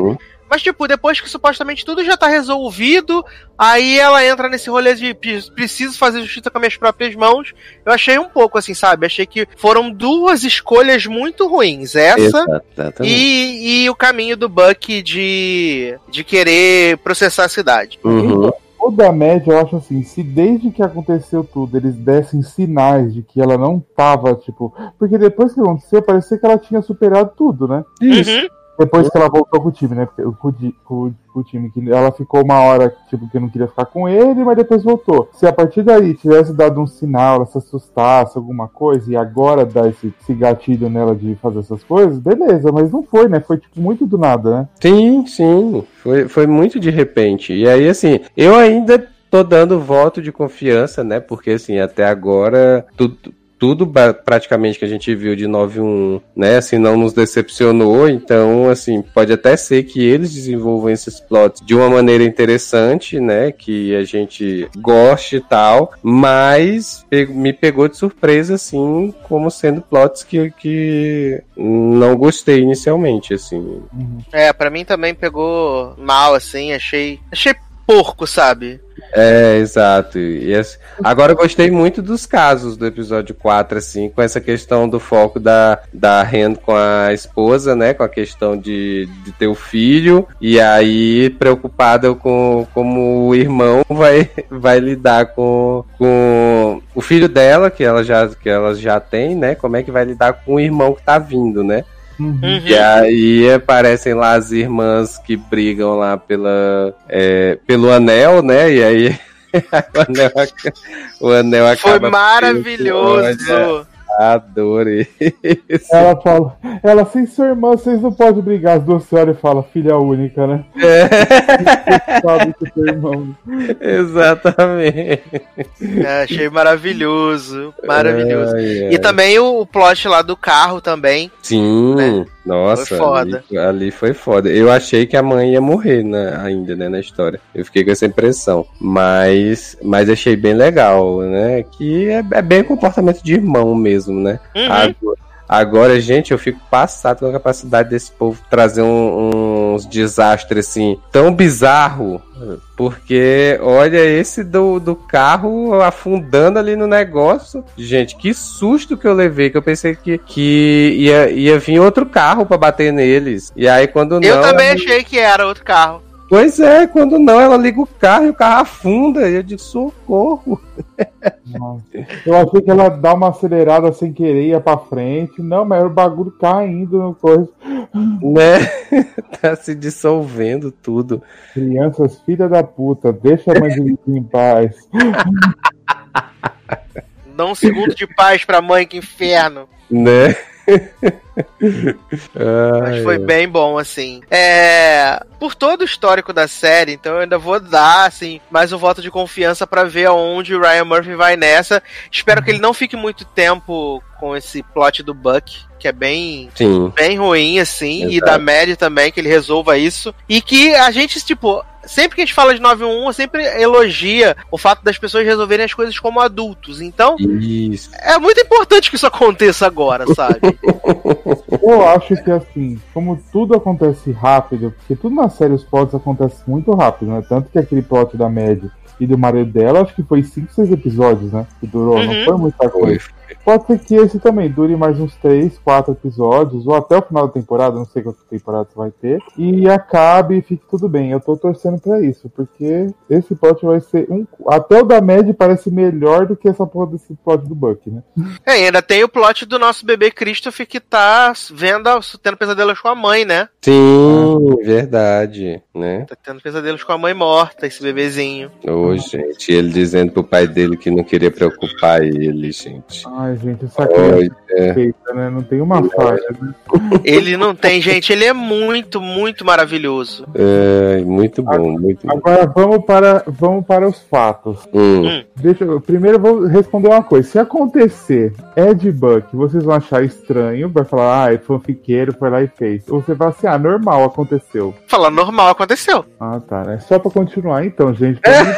Uhum. Mas, tipo, depois que supostamente tudo já tá resolvido, aí ela entra nesse rolê de "Pre- preciso fazer justiça com minhas próprias mãos. Eu achei um pouco assim, sabe? Achei que foram duas escolhas muito ruins. Essa e, e o caminho do Buck de, de querer processar a cidade. Uhum. O da média, eu acho assim, se desde que aconteceu tudo eles dessem sinais de que ela não tava, tipo. Porque depois que aconteceu, parecia que ela tinha superado tudo, né? Isso. Uhum. Depois que ela voltou com o time, né? Com, com, com o time, que ela ficou uma hora, tipo, que não queria ficar com ele, mas depois voltou. Se a partir daí tivesse dado um sinal, ela se assustasse, alguma coisa, e agora dá esse, esse gatilho nela de fazer essas coisas, beleza, mas não foi, né? Foi, tipo, muito do nada, né? Sim, sim. Foi, foi muito de repente. E aí, assim, eu ainda tô dando voto de confiança, né? Porque, assim, até agora, tudo. Tudo praticamente que a gente viu de 9.1, né, assim, não nos decepcionou, então, assim, pode até ser que eles desenvolvam esses plots de uma maneira interessante, né, que a gente goste e tal, mas me pegou de surpresa, assim, como sendo plots que, que não gostei inicialmente, assim. É, pra mim também pegou mal, assim, achei. Achei porco, sabe? É, exato. E assim, agora eu gostei muito dos casos do episódio 4, assim, com essa questão do foco da, da Ren com a esposa, né? Com a questão de, de ter o filho, e aí preocupada com como o irmão vai, vai lidar com, com o filho dela, que ela, já, que ela já tem, né? Como é que vai lidar com o irmão que tá vindo, né? Uhum. E aí aparecem lá as irmãs que brigam lá pela, é, pelo anel, né? E aí o anel, o anel Foi acaba. maravilhoso. Adorei. Ela fala, ela assim, sua irmã, vocês não podem brigar, as duas senhoras e fala, filha única, né? É. Sabe que teu irmão. Exatamente. É, achei maravilhoso. Maravilhoso. Ai, ai. E também o, o plot lá do carro também. Sim, nossa, Foi foda. Ali, ali foi foda. Eu achei que a mãe ia morrer né, ainda, né, na história. Eu fiquei com essa impressão. Mas, mas achei bem legal, né? Que é, é bem comportamento de irmão mesmo, né? Uhum. Agora, agora, gente, eu fico passado com a capacidade desse povo trazer um- uns desastres assim tão bizarro. Porque, olha, esse do, do carro afundando ali no negócio. Gente, que susto que eu levei. Que eu pensei que, que ia, ia vir outro carro pra bater neles. E aí, quando não. Eu também ela- achei que era outro carro. Pois é, quando não, ela liga o carro e o carro afunda. E eu digo, socorro. Nossa. Eu achei que ela dá uma acelerada sem querer, ia pra frente. Não, mas era o bagulho caindo no coisa. Né? tá se dissolvendo tudo. Crianças, filha da puta, deixa a mãe de Lili em paz. Dá um segundo de paz pra mãe, que inferno. Né? Mas foi bem bom, assim. É. Por todo o histórico da série, então eu ainda vou dar, assim, mais um voto de confiança pra ver aonde o Ryan Murphy vai nessa. Espero que ele não fique muito tempo com esse plot do Buck, que é bem. Sim. Bem ruim, assim, e Exato. da Mad também, que ele resolva isso. E que a gente, tipo, sempre que a gente fala de 911, sempre elogia o fato das pessoas resolverem as coisas como adultos. Então, Isso. é muito importante que isso aconteça agora, sabe? Eu acho que assim, como tudo acontece rápido, porque tudo na série os plots acontecem muito rápido, né? Tanto que aquele plot da Mad e do marido dela, acho que foi 5, 6 episódios, né? Que durou, não Uhum. foi muita coisa. Pode ser que esse também dure mais uns 3, 4 episódios, ou até o final da temporada, não sei quantas temporadas vai ter, e acabe e fique tudo bem. Eu tô torcendo pra isso, porque esse plot vai ser um. Até o da Mad parece melhor do que essa porra desse plot do Buck, né? É, ainda tem o plot do nosso bebê Christopher que tá vendo, tendo pesadelos com a mãe, né? Sim, verdade, né? Tá tendo pesadelos com a mãe morta, esse bebezinho. Ô, gente, ele dizendo pro pai dele que não queria preocupar ele, gente. Ai, gente, essa criança Olha, é feita, né? Não tem uma falha, né? Ele não tem, gente, ele é muito, muito maravilhoso. é, muito bom, muito bom. Agora vamos para, vamos para os fatos. Hum. Deixa eu, primeiro eu vou responder uma coisa. Se acontecer Ed Buck, vocês vão achar estranho, vai falar, ah, é fanfiqueiro, foi lá e fez. Ou você vai assim, ah, normal, aconteceu. Falar normal aconteceu. Ah, tá. É só pra continuar então, gente. Pra mim-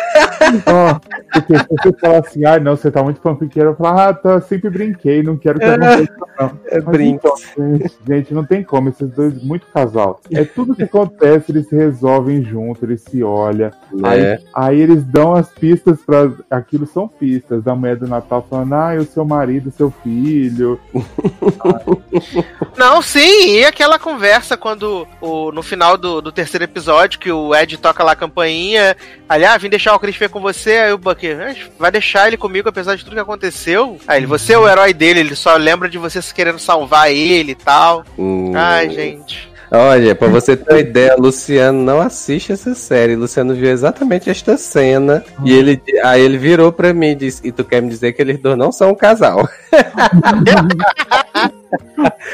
Ó, porque se você falar assim, ah, não, você tá muito fanfiqueiro, eu falar, ah, tá, sempre brinquei, não quero que aconteça, não. É Mas então, gente, gente, não tem como, esses dois, muito casal. É tudo que acontece, eles se resolvem junto, eles se olham. Aí, Né? aí eles dão as pistas pra. Aquilo são pistas da mulher do Natal falando, ah, o seu marido, seu filho. Não, sim, e aquela conversa quando o, no final do, do terceiro episódio, que o Ed toca lá a campainha, ali, ah, vim deixar o Christopher com você, aí o Bucky, "Ah, vai deixar ele comigo apesar de tudo que aconteceu? Aí ele, você é o herói dele, ele só lembra de você querendo salvar ele e tal. Hum. Ai, gente. Olha, pra você ter uma ideia, Luciano não assiste essa série. Luciano viu exatamente esta cena. E ele, aí ele virou pra mim e disse: E tu quer me dizer que eles dois não são um casal?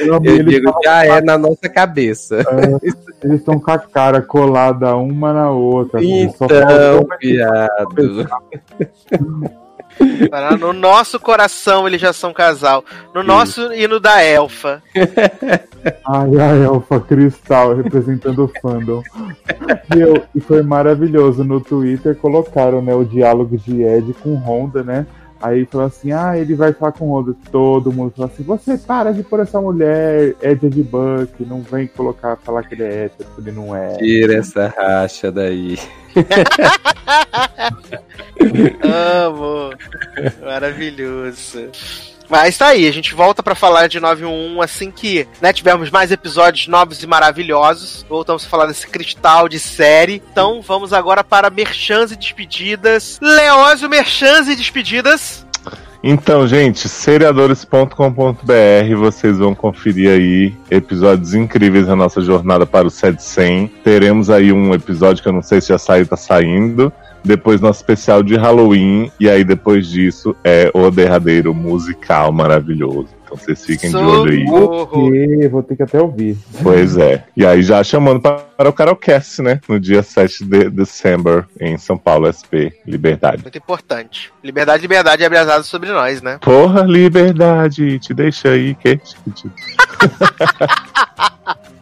Eu, digo, já é na nossa cabeça. É, eles estão com a cara colada uma na outra. assim, só Então. Tá, No nosso coração eles já são casal. No nosso e no da Elfa. Ai, a Elfa Cristal representando o fandom. Meu, e foi maravilhoso. No Twitter colocaram né, o diálogo de Ed com Honda, né? Aí falou assim: ah, ele vai falar com Honda. Todo mundo falou assim: você para de pôr essa mulher, Ed é de Buck, não vem colocar, falar que ele é hétero, ele não é. Tira essa racha daí. Amo. Maravilhoso. Mas tá aí, a gente volta pra falar de 911 assim que né, tivermos mais episódios novos e maravilhosos. Voltamos a falar desse cristal de série. Então vamos agora para merchans e despedidas. Leózio, merchans e despedidas. Então, gente, seriadores.com.br, vocês vão conferir aí episódios incríveis da nossa jornada para o 700. Teremos aí um episódio que eu não sei se já saiu, tá saindo. Depois nosso especial de Halloween. E aí depois disso é o derradeiro musical maravilhoso. Então vocês fiquem de olho aí. Socorro. Vou ter que até ouvir. Pois é. E aí já chamando pa- para o Carolcast, né? No dia 7 de dezembro, em São Paulo, SP, Liberdade. Muito importante. Liberdade, liberdade é abrasado sobre nós, né? Porra, liberdade, te deixa aí, Kate.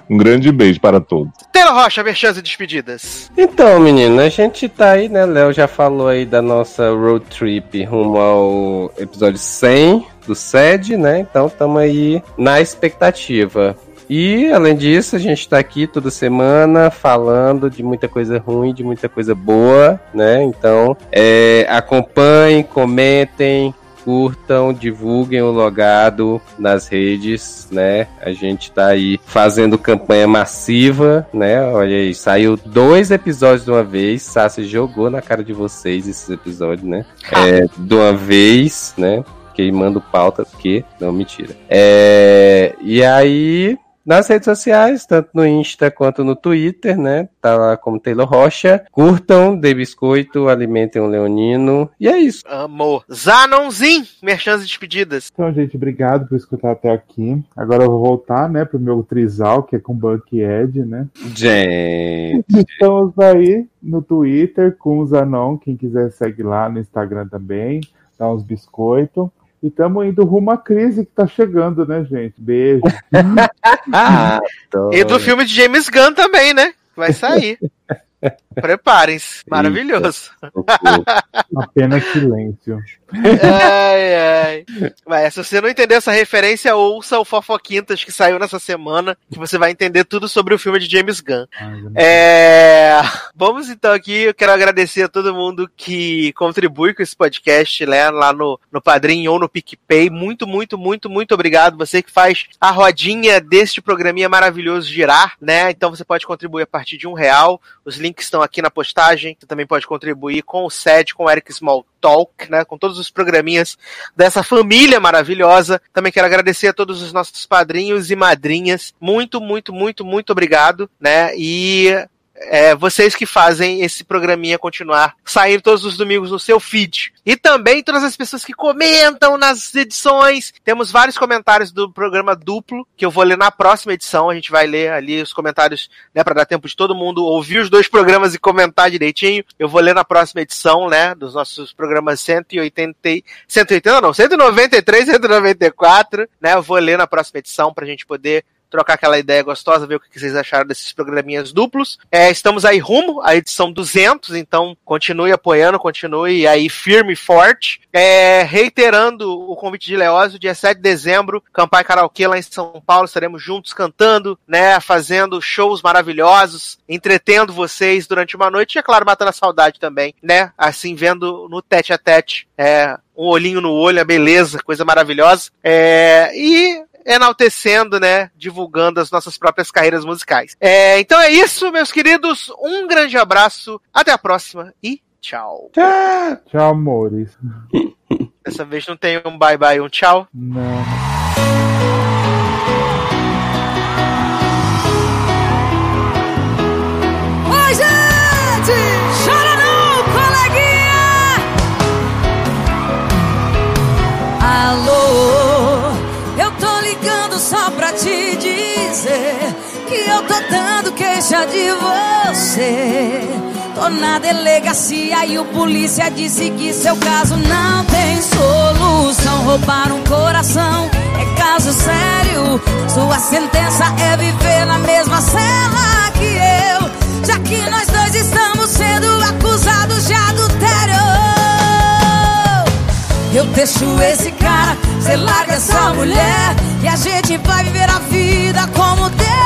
um grande beijo para todos. Taylor Rocha, merchans e despedidas. Então, menino, a gente tá aí, né? Léo já falou aí da nossa road trip rumo ao episódio 100 do SED, né? Então estamos aí na expectativa. E, além disso, a gente tá aqui toda semana falando de muita coisa ruim, de muita coisa boa, né? Então, é, acompanhem, comentem, curtam, divulguem o logado nas redes, né? A gente tá aí fazendo campanha massiva, né? Olha aí, saiu dois episódios de uma vez. Sassi jogou na cara de vocês esses episódios, né? É, de uma vez, né? Queimando pauta, porque. Não, mentira. É, e aí. Nas redes sociais, tanto no Insta quanto no Twitter, né? Tá lá como Taylor Rocha. Curtam, dê biscoito, alimentem o Leonino. E é isso. Amor. Zanonzin, merchans e despedidas. Então, gente, obrigado por escutar até aqui. Agora eu vou voltar, né, pro meu trisal, que é com Buck e Ed, né? Gente. Estamos aí no Twitter com o Zanon. Quem quiser segue lá no Instagram também. Dá uns biscoitos. E estamos indo rumo à crise que tá chegando, né, gente? Beijo. Ah, E do filme de James Gunn também, né? Vai sair. Preparem-se. Maravilhoso. Apenas silêncio. ai, ai. Mas, se você não entender essa referência, ouça o Fofoquintas que saiu nessa semana, que você vai entender tudo sobre o filme de James Gunn. É... Vamos então aqui, eu quero agradecer a todo mundo que contribui com esse podcast né, lá no, no Padrim ou no PicPay. Muito, muito, muito, muito obrigado. Você que faz a rodinha deste programinha maravilhoso girar, né? Então você pode contribuir a partir de um real. Os links estão aqui na postagem. Você também pode contribuir com o SED, com o Eric Small Talk, né? Com todos os programinhas dessa família maravilhosa. Também quero agradecer a todos os nossos padrinhos e madrinhas. Muito, muito, muito, muito obrigado, né? E é, vocês que fazem esse programinha continuar sair todos os domingos no seu feed. E também todas as pessoas que comentam nas edições. Temos vários comentários do programa duplo que eu vou ler na próxima edição. A gente vai ler ali os comentários, né, para dar tempo de todo mundo ouvir os dois programas e comentar direitinho. Eu vou ler na próxima edição, né, dos nossos programas 180, 180 não, 193, 194, né? Eu vou ler na próxima edição pra gente poder trocar aquela ideia gostosa, ver o que vocês acharam desses programinhas duplos. É, estamos aí rumo à edição 200, então continue apoiando, continue aí firme e forte. É, reiterando o convite de Leózio, dia 7 de dezembro, Campai Karaokê lá em São Paulo, estaremos juntos cantando, né, fazendo shows maravilhosos, entretendo vocês durante uma noite e, é claro, matando a saudade também, né, assim, vendo no tete a tete, é, um olhinho no olho, a beleza, coisa maravilhosa. É, e enaltecendo, né? Divulgando as nossas próprias carreiras musicais. É, então é isso, meus queridos. Um grande abraço, até a próxima e tchau. Tchau, tchau amores. Dessa vez não tem um bye bye, um tchau. Não. Dando queixa de você. Tô na delegacia e o polícia disse que seu caso não tem solução. Roubar um coração é caso sério. Sua sentença é viver na mesma cela que eu. Já que nós dois estamos sendo acusados de adultério. Eu deixo esse cara, cê larga essa mulher. E a gente vai viver a vida como Deus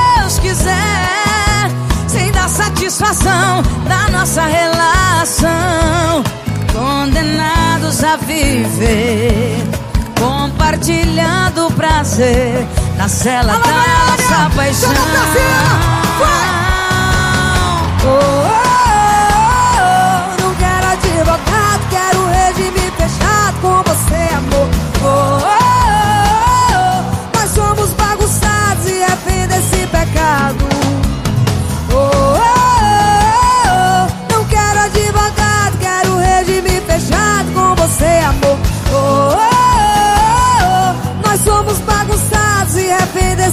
satisfação da nossa relação. Condenados a viver, compartilhando o prazer na cela da nossa paixão. Oh, oh,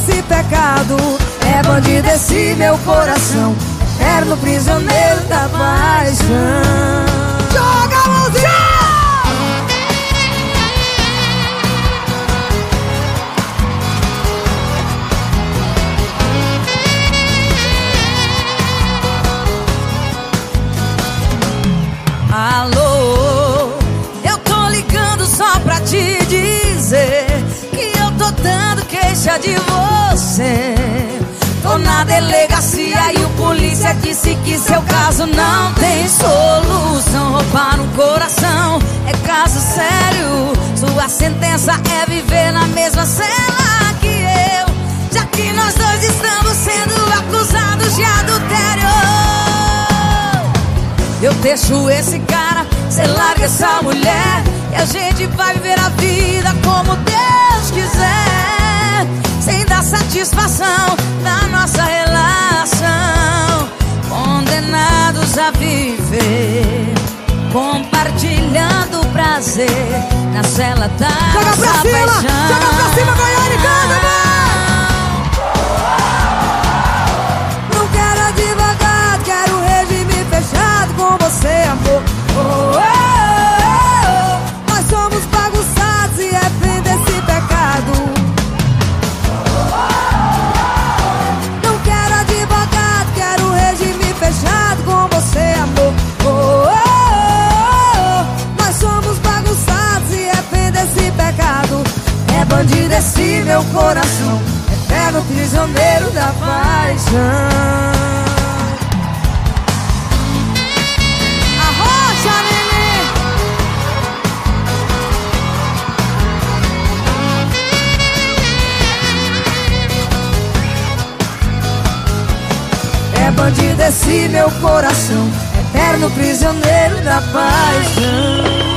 desse pecado. É bandido esse meu coração, eterno prisioneiro da paixão. Joga a mãozinha! Alô, eu tô ligando só pra te dizer que eu tô dando queixa de você. Tô na delegacia e o polícia disse que seu caso não tem solução. Roubar um coração é caso sério. Sua sentença é viver na mesma cela que eu. Já que nós dois estamos sendo acusados de adultério. Eu deixo esse cara, cê larga essa mulher E a gente vai viver a vida como Deus quiser Sem dar satisfação na nossa relação. Condenados a viver Compartilhando o prazer Na cela da Joga nossa pra cima, paixão joga pra cima, Goiânia, canta, Não quero advogado, quero regime fechado com você, amor. Coração, eterno prisioneiro da paixão. Arrocha, neném! É bandido esse meu coração, eterno prisioneiro da paixão.